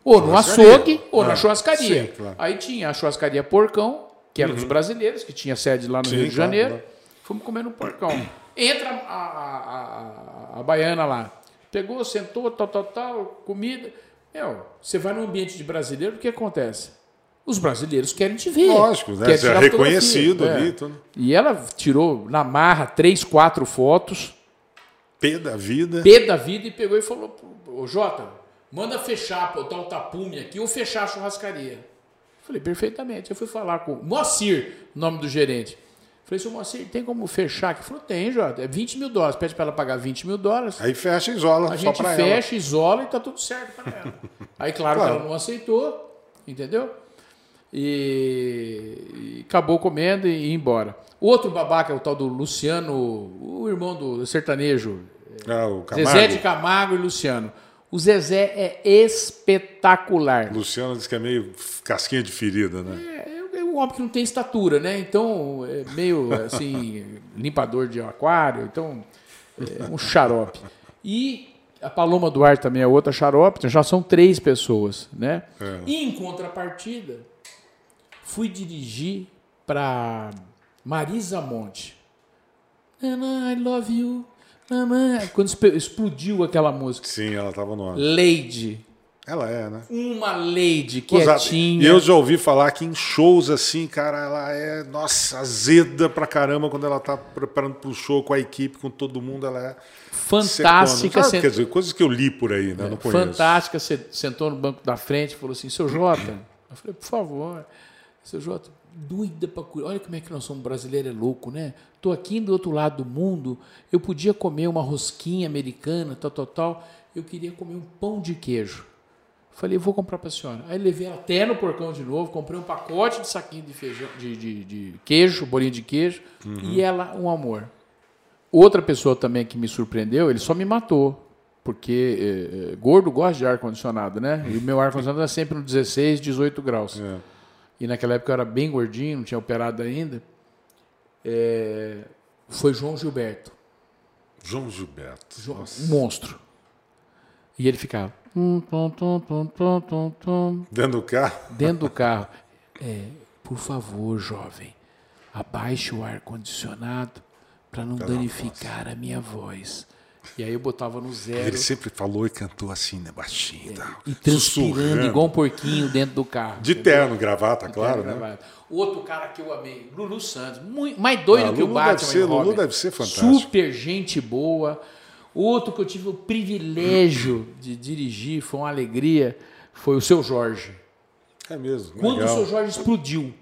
Speaker 2: Ou no açougue ou na
Speaker 1: Ah,
Speaker 2: churrascaria.
Speaker 1: sim, claro.
Speaker 2: Aí tinha a churrascaria Porcão, que era dos brasileiros, que tinha sede lá no
Speaker 1: Sim,
Speaker 2: Rio de Janeiro.
Speaker 1: claro.
Speaker 2: Fomos comer no Porcão. Entra a, a, a, a baiana lá. Pegou, sentou, tal, tal, tal, comida. Meu, você vai num ambiente de brasileiro, o que acontece? Os brasileiros querem te ver.
Speaker 1: Lógico, né? Você é reconhecido ali.
Speaker 2: É.
Speaker 1: Tudo.
Speaker 2: E ela tirou na marra três, quatro fotos,
Speaker 1: P da vida.
Speaker 2: pé da vida, e pegou e falou: Ô Jota, manda fechar, botar o tapume aqui ou fechar a churrascaria. Falei, perfeitamente. Eu fui falar com o Moacir, nome do gerente. Falei, seu Moacir, tem como fechar? Ele falou, tem, Jota. É 20 mil dólares. Pede para ela pagar 20 mil dólares.
Speaker 1: Aí fecha e isola
Speaker 2: A gente
Speaker 1: pra ela.
Speaker 2: fecha, isola e tá tudo certo para ela. Aí, claro,
Speaker 1: Claro.
Speaker 2: que ela não aceitou, entendeu? E, e acabou comendo e ia embora. Outro babaca é o tal do Luciano, o irmão do sertanejo,
Speaker 1: Ah, o Camargo.
Speaker 2: Zezé de Camargo e Luciano. O Zezé é espetacular.
Speaker 1: Luciano diz que é meio casquinha de ferida, né?
Speaker 2: É, é um homem que não tem estatura, né? Então, é meio assim, limpador de aquário, então, é um xarope. E a Paloma Duarte também é outra xarope, então já são três pessoas, né?
Speaker 1: É.
Speaker 2: E em contrapartida, fui dirigir para Marisa Monte. Nana, I love you. Nana. Quando espe- explodiu aquela música.
Speaker 1: Sim, ela tava no ar.
Speaker 2: Lady.
Speaker 1: Ela é, né?
Speaker 2: Uma lady quietinha.
Speaker 1: E eu já ouvi falar que em shows assim, cara, ela é, nossa, azeda pra caramba quando ela tá preparando pro show com a equipe, com todo mundo, ela é
Speaker 2: Fantástica. sen-
Speaker 1: Quer dizer, coisas que eu li por aí, né? Não conheço.
Speaker 2: Fantástica, se- sentou no banco da frente e falou assim: seu Jota. Eu falei, por favor, seu Jota, doida para curar. Olha como é que nós somos brasileiros, é louco, né? Tô aqui do outro lado do mundo, eu podia comer uma rosquinha americana, tal, tal, tal. Eu queria comer um pão de queijo. Falei, vou comprar para a senhora. Aí levei até no porcão de novo, comprei um pacote de saquinho de feijão, de, de, de queijo, bolinho de queijo, uhum. e ela, um amor. Outra pessoa também que me surpreendeu, ele só me matou. Porque é, gordo gosta de ar-condicionado, né? E o meu ar-condicionado é sempre no 16, 18 graus. É. E naquela época eu era bem gordinho, não tinha operado ainda. É, foi João Gilberto.
Speaker 1: João Gilberto.
Speaker 2: João, um monstro. E ele ficava.
Speaker 1: Dentro do carro?
Speaker 2: Dentro do carro. É, por favor, jovem, abaixe o ar-condicionado para não danificar a minha voz. E aí eu botava no zero.
Speaker 1: Ele sempre falou e cantou assim, né? Baixinho. É,
Speaker 2: e transpirando igual um porquinho dentro do carro.
Speaker 1: De entendeu? terno, gravata, de claro, terno, né? Gravata.
Speaker 2: Outro cara que eu amei, Lulu Santos. Muito, mais doido ah, que
Speaker 1: Lulu
Speaker 2: o Batman.
Speaker 1: Deve ser, Lulu deve ser fantástico.
Speaker 2: Super gente boa. Outro que eu tive o privilégio de dirigir, foi uma alegria, foi o seu Jorge.
Speaker 1: É mesmo.
Speaker 2: Quando legal. o seu Jorge explodiu.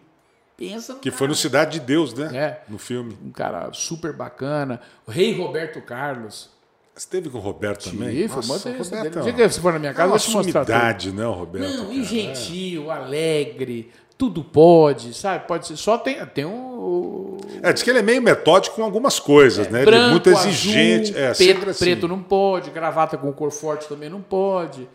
Speaker 2: Pensa
Speaker 1: no Que cara. foi no Cidade de Deus, né? É. No filme.
Speaker 2: Um cara super bacana. O rei Roberto Carlos.
Speaker 1: Você teve com o Roberto
Speaker 2: Tive,
Speaker 1: também?
Speaker 2: Foi Nossa, Roberto, dele. Se você for na minha casa, é
Speaker 1: uma eu vou te mostrar. Tudo. né, o Roberto?
Speaker 2: Não, e gentil, é. alegre, tudo pode, sabe? Pode ser. Só tem, tem um.
Speaker 1: É, diz que ele é meio metódico com algumas coisas, é, né?
Speaker 2: Branco,
Speaker 1: ele é muito exigente.
Speaker 2: Azul, é, preto, assim. preto não pode, gravata com cor forte também não pode.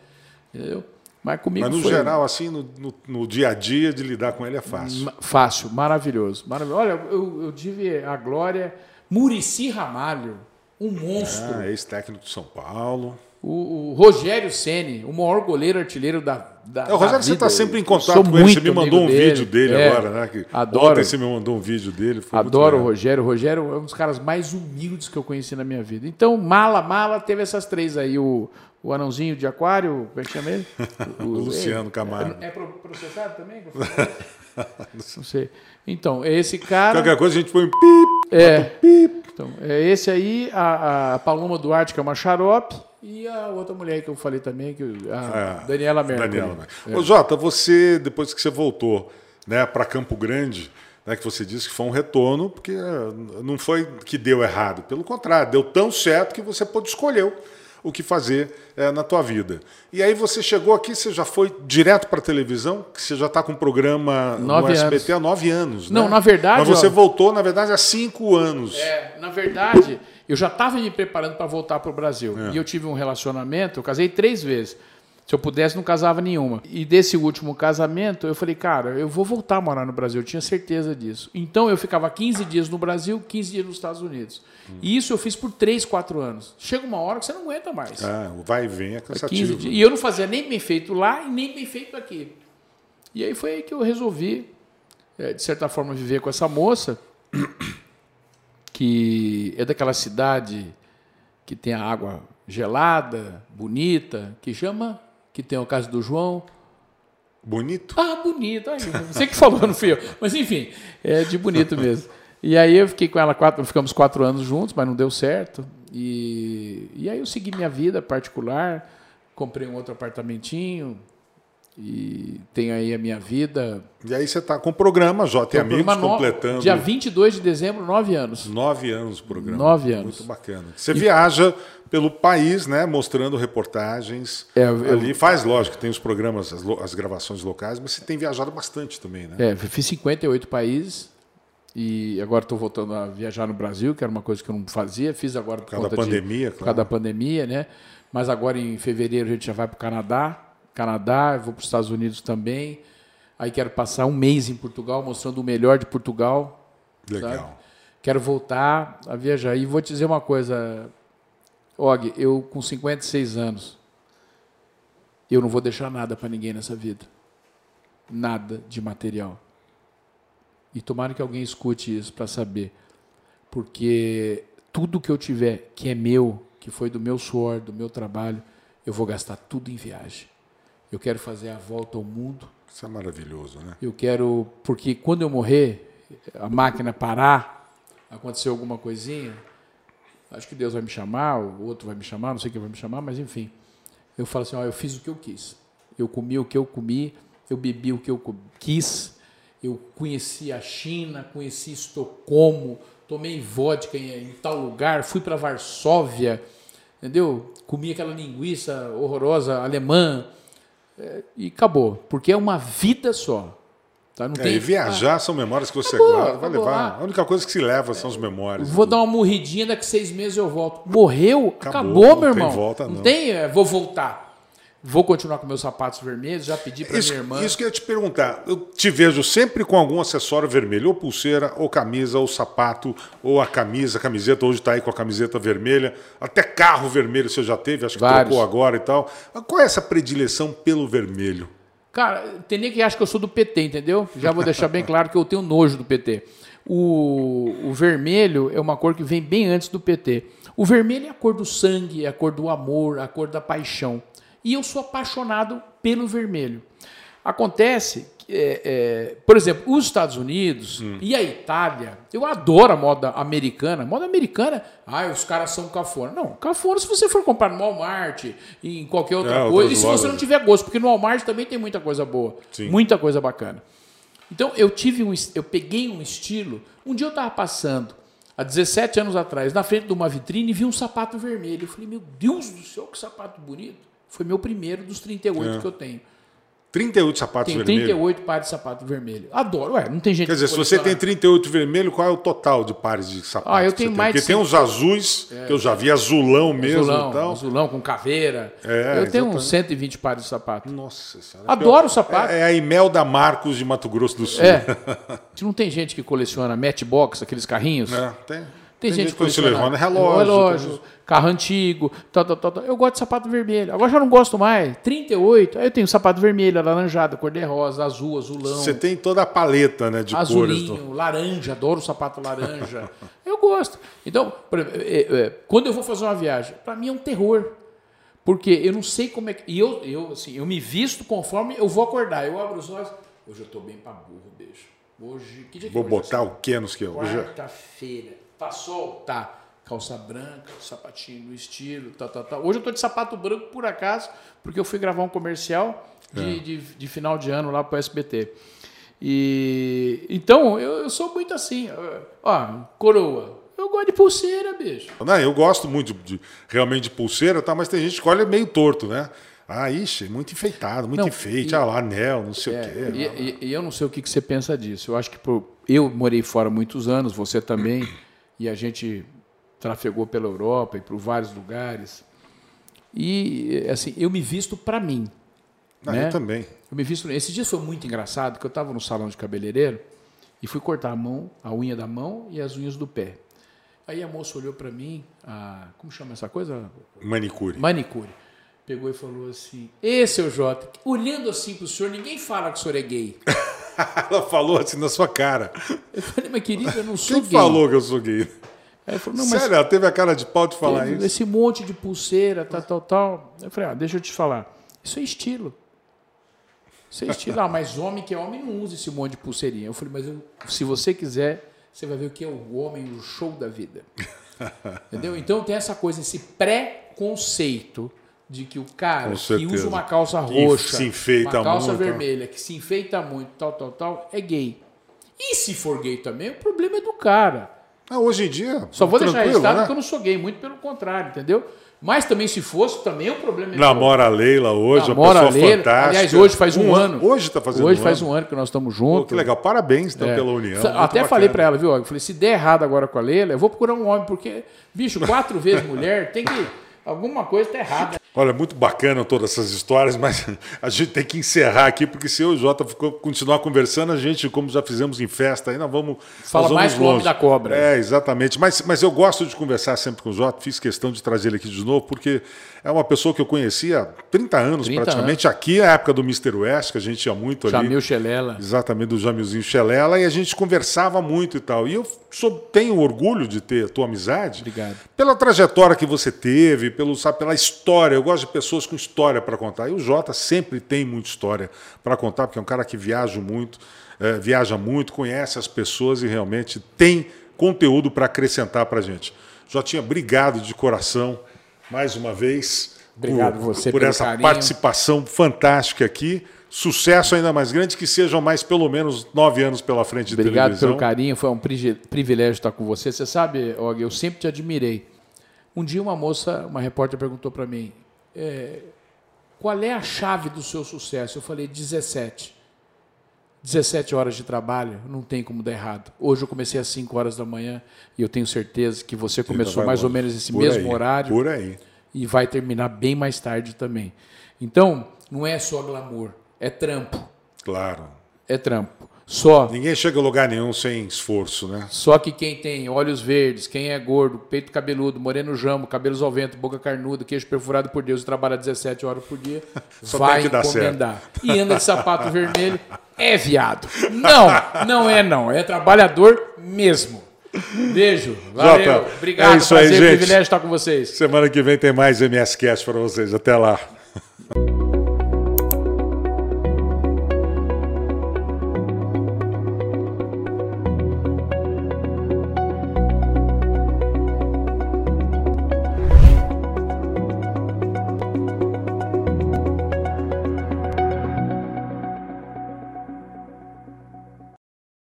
Speaker 2: Entendeu? Mas comigo
Speaker 1: Mas no
Speaker 2: foi...
Speaker 1: geral, assim, no, no, no, dia a dia de lidar com ele é fácil.
Speaker 2: Fácil, maravilhoso. maravilhoso. Olha, eu, eu tive a glória. Murici Ramalho, um monstro.
Speaker 1: Ah, ex-técnico de São Paulo.
Speaker 2: O, o Rogério Ceni, o maior goleiro artilheiro da, da
Speaker 1: é, O Rogério,
Speaker 2: da
Speaker 1: você está sempre em contato com ele. Você me mandou um dele. vídeo dele é, agora, né? Que
Speaker 2: adoro.
Speaker 1: Ontem você me mandou um vídeo dele.
Speaker 2: adoro o Rogério. O Rogério é um dos caras mais humildes que eu conheci na minha vida. Então, mala, mala, teve essas três aí. O, o anãozinho de aquário, como é que chama ele?
Speaker 1: O, o Luciano Camargo.
Speaker 2: É, é processado também? Não sei. Então, é esse cara.
Speaker 1: Qualquer coisa a gente põe um pip.
Speaker 2: É. Um pip. Então, é esse aí, a, a Paloma Duarte, que é uma xarope. E a outra mulher que eu falei também, que a é, Daniela Mercury. Daniela.
Speaker 1: É. Ô, Jota, você, depois que você voltou né, para Campo Grande, né, que você disse que foi um retorno, porque eh, não foi que deu errado. Pelo contrário, deu tão certo que você pôde escolher o que fazer é, na tua vida. E aí você chegou aqui, você já foi direto para a televisão, que você já está com um programa nove no SBT anos. há nove anos.
Speaker 2: Não,
Speaker 1: né?
Speaker 2: na verdade.
Speaker 1: Mas você ó, voltou, na verdade, há cinco anos.
Speaker 2: É, na verdade. Eu já estava me preparando para voltar para o Brasil. É. E eu tive um relacionamento, eu casei três vezes. Se eu pudesse, não casava nenhuma. E desse último casamento, eu falei, cara, eu vou voltar a morar no Brasil. Eu tinha certeza disso. Então, eu ficava 15 dias no Brasil, 15 dias nos Estados Unidos. Hum. E isso eu fiz por 3, 4 anos. Chega uma hora que você não aguenta mais.
Speaker 1: Ah, vai e vem é cansativo.
Speaker 2: E eu não fazia nem bem feito lá e nem bem feito aqui. E aí foi aí que eu resolvi, eh, de certa forma, viver com essa moça que é daquela cidade que tem a água gelada, bonita, que chama, que tem o caso do João.
Speaker 1: Bonito?
Speaker 2: Ah, bonito. Ai, você que falou, não fui eu. Mas enfim, é de bonito mesmo. E aí eu fiquei com ela quatro, ficamos quatro anos juntos, mas não deu certo. E, e aí eu segui minha vida particular, comprei um outro apartamentinho, e tenho aí a minha vida.
Speaker 1: E aí você está com o programa J tem Amigos completando.
Speaker 2: Dia 22 de dezembro, nove anos.
Speaker 1: Nove anos o programa.
Speaker 2: Nove anos.
Speaker 1: Muito bacana. Você e... viaja pelo país, né, mostrando reportagens. É, eu... Ali faz, lógico, tem os programas, as, as, gravações locais, mas você tem viajado bastante também, né?
Speaker 2: É, fiz 58 países. E agora estou voltando a viajar no Brasil, que era uma coisa que eu não fazia. Fiz agora por, por
Speaker 1: causa da pandemia,
Speaker 2: de, claro. Por causa da pandemia, né? Mas agora em fevereiro a gente já vai para o Canadá Canadá, vou para os Estados Unidos também. Aí quero passar um mês em Portugal, mostrando o melhor de Portugal.
Speaker 1: Legal. Sabe?
Speaker 2: Quero voltar a viajar. E vou te dizer uma coisa, Og, eu com 56 anos, eu não vou deixar nada para ninguém nessa vida. Nada de material. E tomara que alguém escute isso para saber. Porque tudo que eu tiver que é meu, que foi do meu suor, do meu trabalho, eu vou gastar tudo em viagem. Eu quero fazer a volta ao mundo.
Speaker 1: Isso é maravilhoso, né?
Speaker 2: Eu quero, porque quando eu morrer, a máquina parar, acontecer alguma coisinha, acho que Deus vai me chamar, o outro vai me chamar, não sei quem vai me chamar, mas enfim. Eu falo assim, ó, eu fiz o que eu quis. Eu comi o que eu comi, eu bebi o que eu quis, eu conheci a China, conheci Estocolmo, tomei vodka em, em tal lugar, fui para Varsóvia, entendeu? Comi aquela linguiça horrorosa alemã é, e acabou, porque é uma vida só. Tá? Não
Speaker 1: É,
Speaker 2: tem,
Speaker 1: e viajar são memórias que você
Speaker 2: Acabou,
Speaker 1: guarda, vai
Speaker 2: acabou.
Speaker 1: levar.
Speaker 2: Ah.
Speaker 1: A única coisa que se leva são as memórias.
Speaker 2: Vou dar uma morridinha, daqui seis meses eu volto. Morreu?
Speaker 1: Acabou,
Speaker 2: Acabou,
Speaker 1: não
Speaker 2: meu
Speaker 1: tem
Speaker 2: irmão.
Speaker 1: volta, não.
Speaker 2: tem, é, vou voltar. Vou continuar com meus sapatos vermelhos, já pedi para minha irmã.
Speaker 1: isso que eu ia te perguntar. Eu te vejo sempre com algum acessório vermelho, ou pulseira, ou camisa, ou sapato, ou a camisa, a camiseta. Hoje está aí com a camiseta vermelha. Até carro vermelho você já teve, acho que
Speaker 2: Vários.
Speaker 1: trocou agora e tal. Qual é essa predileção pelo vermelho?
Speaker 2: Cara, tem nem que acha que eu sou do PT, entendeu? Já vou deixar bem claro que eu tenho nojo do PT. O, o vermelho é uma cor que vem bem antes do PT. O vermelho é a cor do sangue, é a cor do amor, a cor da paixão. E eu sou apaixonado pelo vermelho. Acontece, é, é, por exemplo, os Estados Unidos e a Itália, eu adoro a moda americana. Moda americana, ah, os caras são cafona. Não, cafona se você for comprar no Walmart, em qualquer outra
Speaker 1: É,
Speaker 2: coisa, e se você não tiver gosto, porque no Walmart também tem muita coisa boa,
Speaker 1: Sim.
Speaker 2: muita coisa bacana. Então eu tive um, eu peguei um estilo. Um dia eu estava passando, há 17 anos atrás, na frente de uma vitrine e vi um sapato vermelho. Eu falei, meu Deus do céu, que sapato bonito. Foi meu primeiro dos 38
Speaker 1: É.
Speaker 2: que eu tenho.
Speaker 1: 38 sapatos
Speaker 2: Tenho
Speaker 1: vermelhos.
Speaker 2: 38 pares de sapato vermelho. Adoro. Ué, não tem gente
Speaker 1: Quer dizer, se você tem 38 vermelho, qual é o total de pares de sapatos?
Speaker 2: Ah, eu tenho mais
Speaker 1: tem? Porque tem uns azuis, que eu já vi azulão mesmo
Speaker 2: azulão,
Speaker 1: e tal.
Speaker 2: azulão com caveira.
Speaker 1: É,
Speaker 2: eu tenho
Speaker 1: exatamente.
Speaker 2: uns 120 pares de sapato.
Speaker 1: Nossa senhora.
Speaker 2: Adoro o sapato.
Speaker 1: É, é a Imelda Marcos de Mato Grosso do Sul.
Speaker 2: É. Não tem gente que coleciona Matchbox, aqueles carrinhos?
Speaker 1: É, tem,
Speaker 2: Tem, gente que
Speaker 1: que coleciona relógio.
Speaker 2: relógio
Speaker 1: tem-
Speaker 2: carro antigo, tal, tal, tal, tal. Eu gosto de sapato vermelho. Agora já não gosto mais. 38, aí eu tenho sapato vermelho, alaranjado, cor de rosa, azul, azulão,
Speaker 1: Você tem toda a paleta né, de cores.
Speaker 2: azulinho,
Speaker 1: do-
Speaker 2: laranja, adoro sapato laranja. eu gosto. Então, é, é, quando eu vou fazer uma viagem, para mim é um terror. Porque eu não sei como é que. E eu, eu, assim, eu me visto conforme eu vou acordar. Eu abro os olhos. Hoje eu tô bem pra burro, beijo. Hoje. Que dia que
Speaker 1: Vou botar o Kenos que eu. Hoje...
Speaker 2: Quarta-feira. Tá sol? Tá. Calça branca, sapatinho no estilo, tal, tal, tal. Hoje eu tô de sapato branco por acaso, porque eu fui gravar um comercial de, de, de final de ano lá pro SBT. E então eu, eu sou muito assim, ó, coroa. Eu gosto de pulseira, bicho.
Speaker 1: Não, eu gosto muito de, de- realmente de pulseira, tá? mas tem gente que olha meio torto, né? Ah, ixi, muito enfeitado, muito
Speaker 2: Não,
Speaker 1: enfeite,
Speaker 2: e-
Speaker 1: ah lá, anel, não sei o
Speaker 2: É,
Speaker 1: quê.
Speaker 2: e, e- e eu não sei o que, que você pensa disso. Eu acho que por- eu morei fora muitos anos, você também, e a gente trafegou pela Europa e por vários lugares. E assim, eu me visto para mim.
Speaker 1: Ah,
Speaker 2: né?
Speaker 1: Eu também.
Speaker 2: Eu me visto. Esse dia foi muito engraçado, que eu estava no salão de cabeleireiro e fui cortar a mão, a unha da mão e as unhas do pé. Aí a moça olhou para mim, a, como chama essa coisa?
Speaker 1: Manicure.
Speaker 2: manicure. Pegou e falou assim: Ê, seu Jota, olhando assim pro senhor, ninguém fala que o senhor é gay.
Speaker 1: Ela falou assim na sua cara.
Speaker 2: Eu falei, mas querido, eu não sou
Speaker 1: Quem
Speaker 2: gay.
Speaker 1: falou que eu sou gay?
Speaker 2: Aí não, mas
Speaker 1: Sério, ela teve a cara de pau de falar isso.
Speaker 2: esse monte de pulseira, tal, tal, tal. Eu falei, ah, deixa eu te falar. Isso é estilo. Isso é estilo. Ah, mas homem que é homem não usa esse monte de pulseirinha. Eu falei, mas eu- se você quiser, você vai ver o que é o homem, o show da vida. Entendeu? Então tem essa coisa, esse pré-conceito de que o cara que usa uma calça roxa,
Speaker 1: se enfeita
Speaker 2: uma calça
Speaker 1: muito, né?
Speaker 2: vermelha, que se enfeita muito, tal, tal, tal, é gay. E se for gay também, o problema é do cara.
Speaker 1: Ah, hoje em dia.
Speaker 2: Só vou deixar registrado
Speaker 1: né?
Speaker 2: que eu não sou gay, muito pelo contrário, entendeu? Mas também, se fosse, também o problema é meu.
Speaker 1: Namora a Leila hoje,
Speaker 2: Namora
Speaker 1: uma
Speaker 2: a
Speaker 1: pessoa
Speaker 2: Leila.
Speaker 1: fantástica.
Speaker 2: Aliás, hoje faz um, ano.
Speaker 1: Hoje está fazendo
Speaker 2: Hoje
Speaker 1: um
Speaker 2: faz
Speaker 1: ano.
Speaker 2: um ano que nós estamos
Speaker 1: Pô,
Speaker 2: juntos.
Speaker 1: que legal. Parabéns, então,
Speaker 2: É.
Speaker 1: pela união.
Speaker 2: Até falei
Speaker 1: bacana.
Speaker 2: pra ela, viu? Eu falei, se der errado agora com a Leila, eu vou procurar um homem, porque, bicho, quatro vezes mulher, tem que. Alguma coisa tá errada.
Speaker 1: Olha, muito bacana todas essas histórias, mas a gente tem que encerrar aqui, porque se eu e o Jota continuar conversando, a gente, como já fizemos em festa, aí nós vamos.
Speaker 2: Fala
Speaker 1: vamos
Speaker 2: mais
Speaker 1: longe.
Speaker 2: da cobra.
Speaker 1: É, exatamente. Mas, mas eu gosto de conversar sempre com o Jota, fiz questão de trazer ele aqui de novo, porque é uma pessoa que eu conhecia há 30 anos
Speaker 2: 30
Speaker 1: praticamente, aqui na época do Mr. West, que a gente ia muito ali.
Speaker 2: Jamil Chelela.
Speaker 1: Exatamente, do Jamilzinho Chelela, e a gente conversava muito e tal. E eu sou- tenho orgulho de ter a tua amizade.
Speaker 2: Obrigado.
Speaker 1: Pela trajetória que você teve, pelo, sabe, pela história. Eu gosto de pessoas com história para contar. E o Jota sempre tem muita história para contar, porque é um cara que viaja muito, eh, viaja muito, conhece as pessoas e realmente tem conteúdo para acrescentar para a gente. Jotinha, obrigado de coração mais uma vez
Speaker 2: Obrigado
Speaker 1: por,
Speaker 2: você
Speaker 1: por essa
Speaker 2: carinho.
Speaker 1: participação fantástica aqui. Sucesso ainda mais grande, que sejam mais pelo menos nove anos pela frente de
Speaker 2: Obrigado
Speaker 1: televisão.
Speaker 2: pelo carinho, foi um privilégio estar com você. Você sabe, Og, eu sempre te admirei. Um dia uma moça, uma repórter perguntou para mim, é, qual é a chave do seu sucesso? Eu falei, 17. 17 horas de trabalho, não tem como dar errado. Hoje eu comecei às 5 horas da manhã e eu tenho certeza que você começou mais ou menos esse
Speaker 1: por
Speaker 2: mesmo
Speaker 1: aí,
Speaker 2: horário.
Speaker 1: Por aí.
Speaker 2: E vai terminar bem mais tarde também. Então, não é só glamour, é trampo.
Speaker 1: Claro.
Speaker 2: É trampo. Só.
Speaker 1: Ninguém chega a lugar nenhum sem esforço, né?
Speaker 2: Só que quem tem olhos verdes, quem é gordo, peito cabeludo, moreno jamo, cabelos ao vento, boca carnuda, queixo perfurado por Deus e trabalha 17 horas por dia, vai encomendar. E anda de sapato vermelho, é viado. Não, não é não. É trabalhador mesmo. Beijo. Valeu. Jota, Obrigado. É isso
Speaker 1: aí, gente.
Speaker 2: privilégio estar com vocês.
Speaker 1: Semana que vem tem mais MS Cast para vocês. Até lá.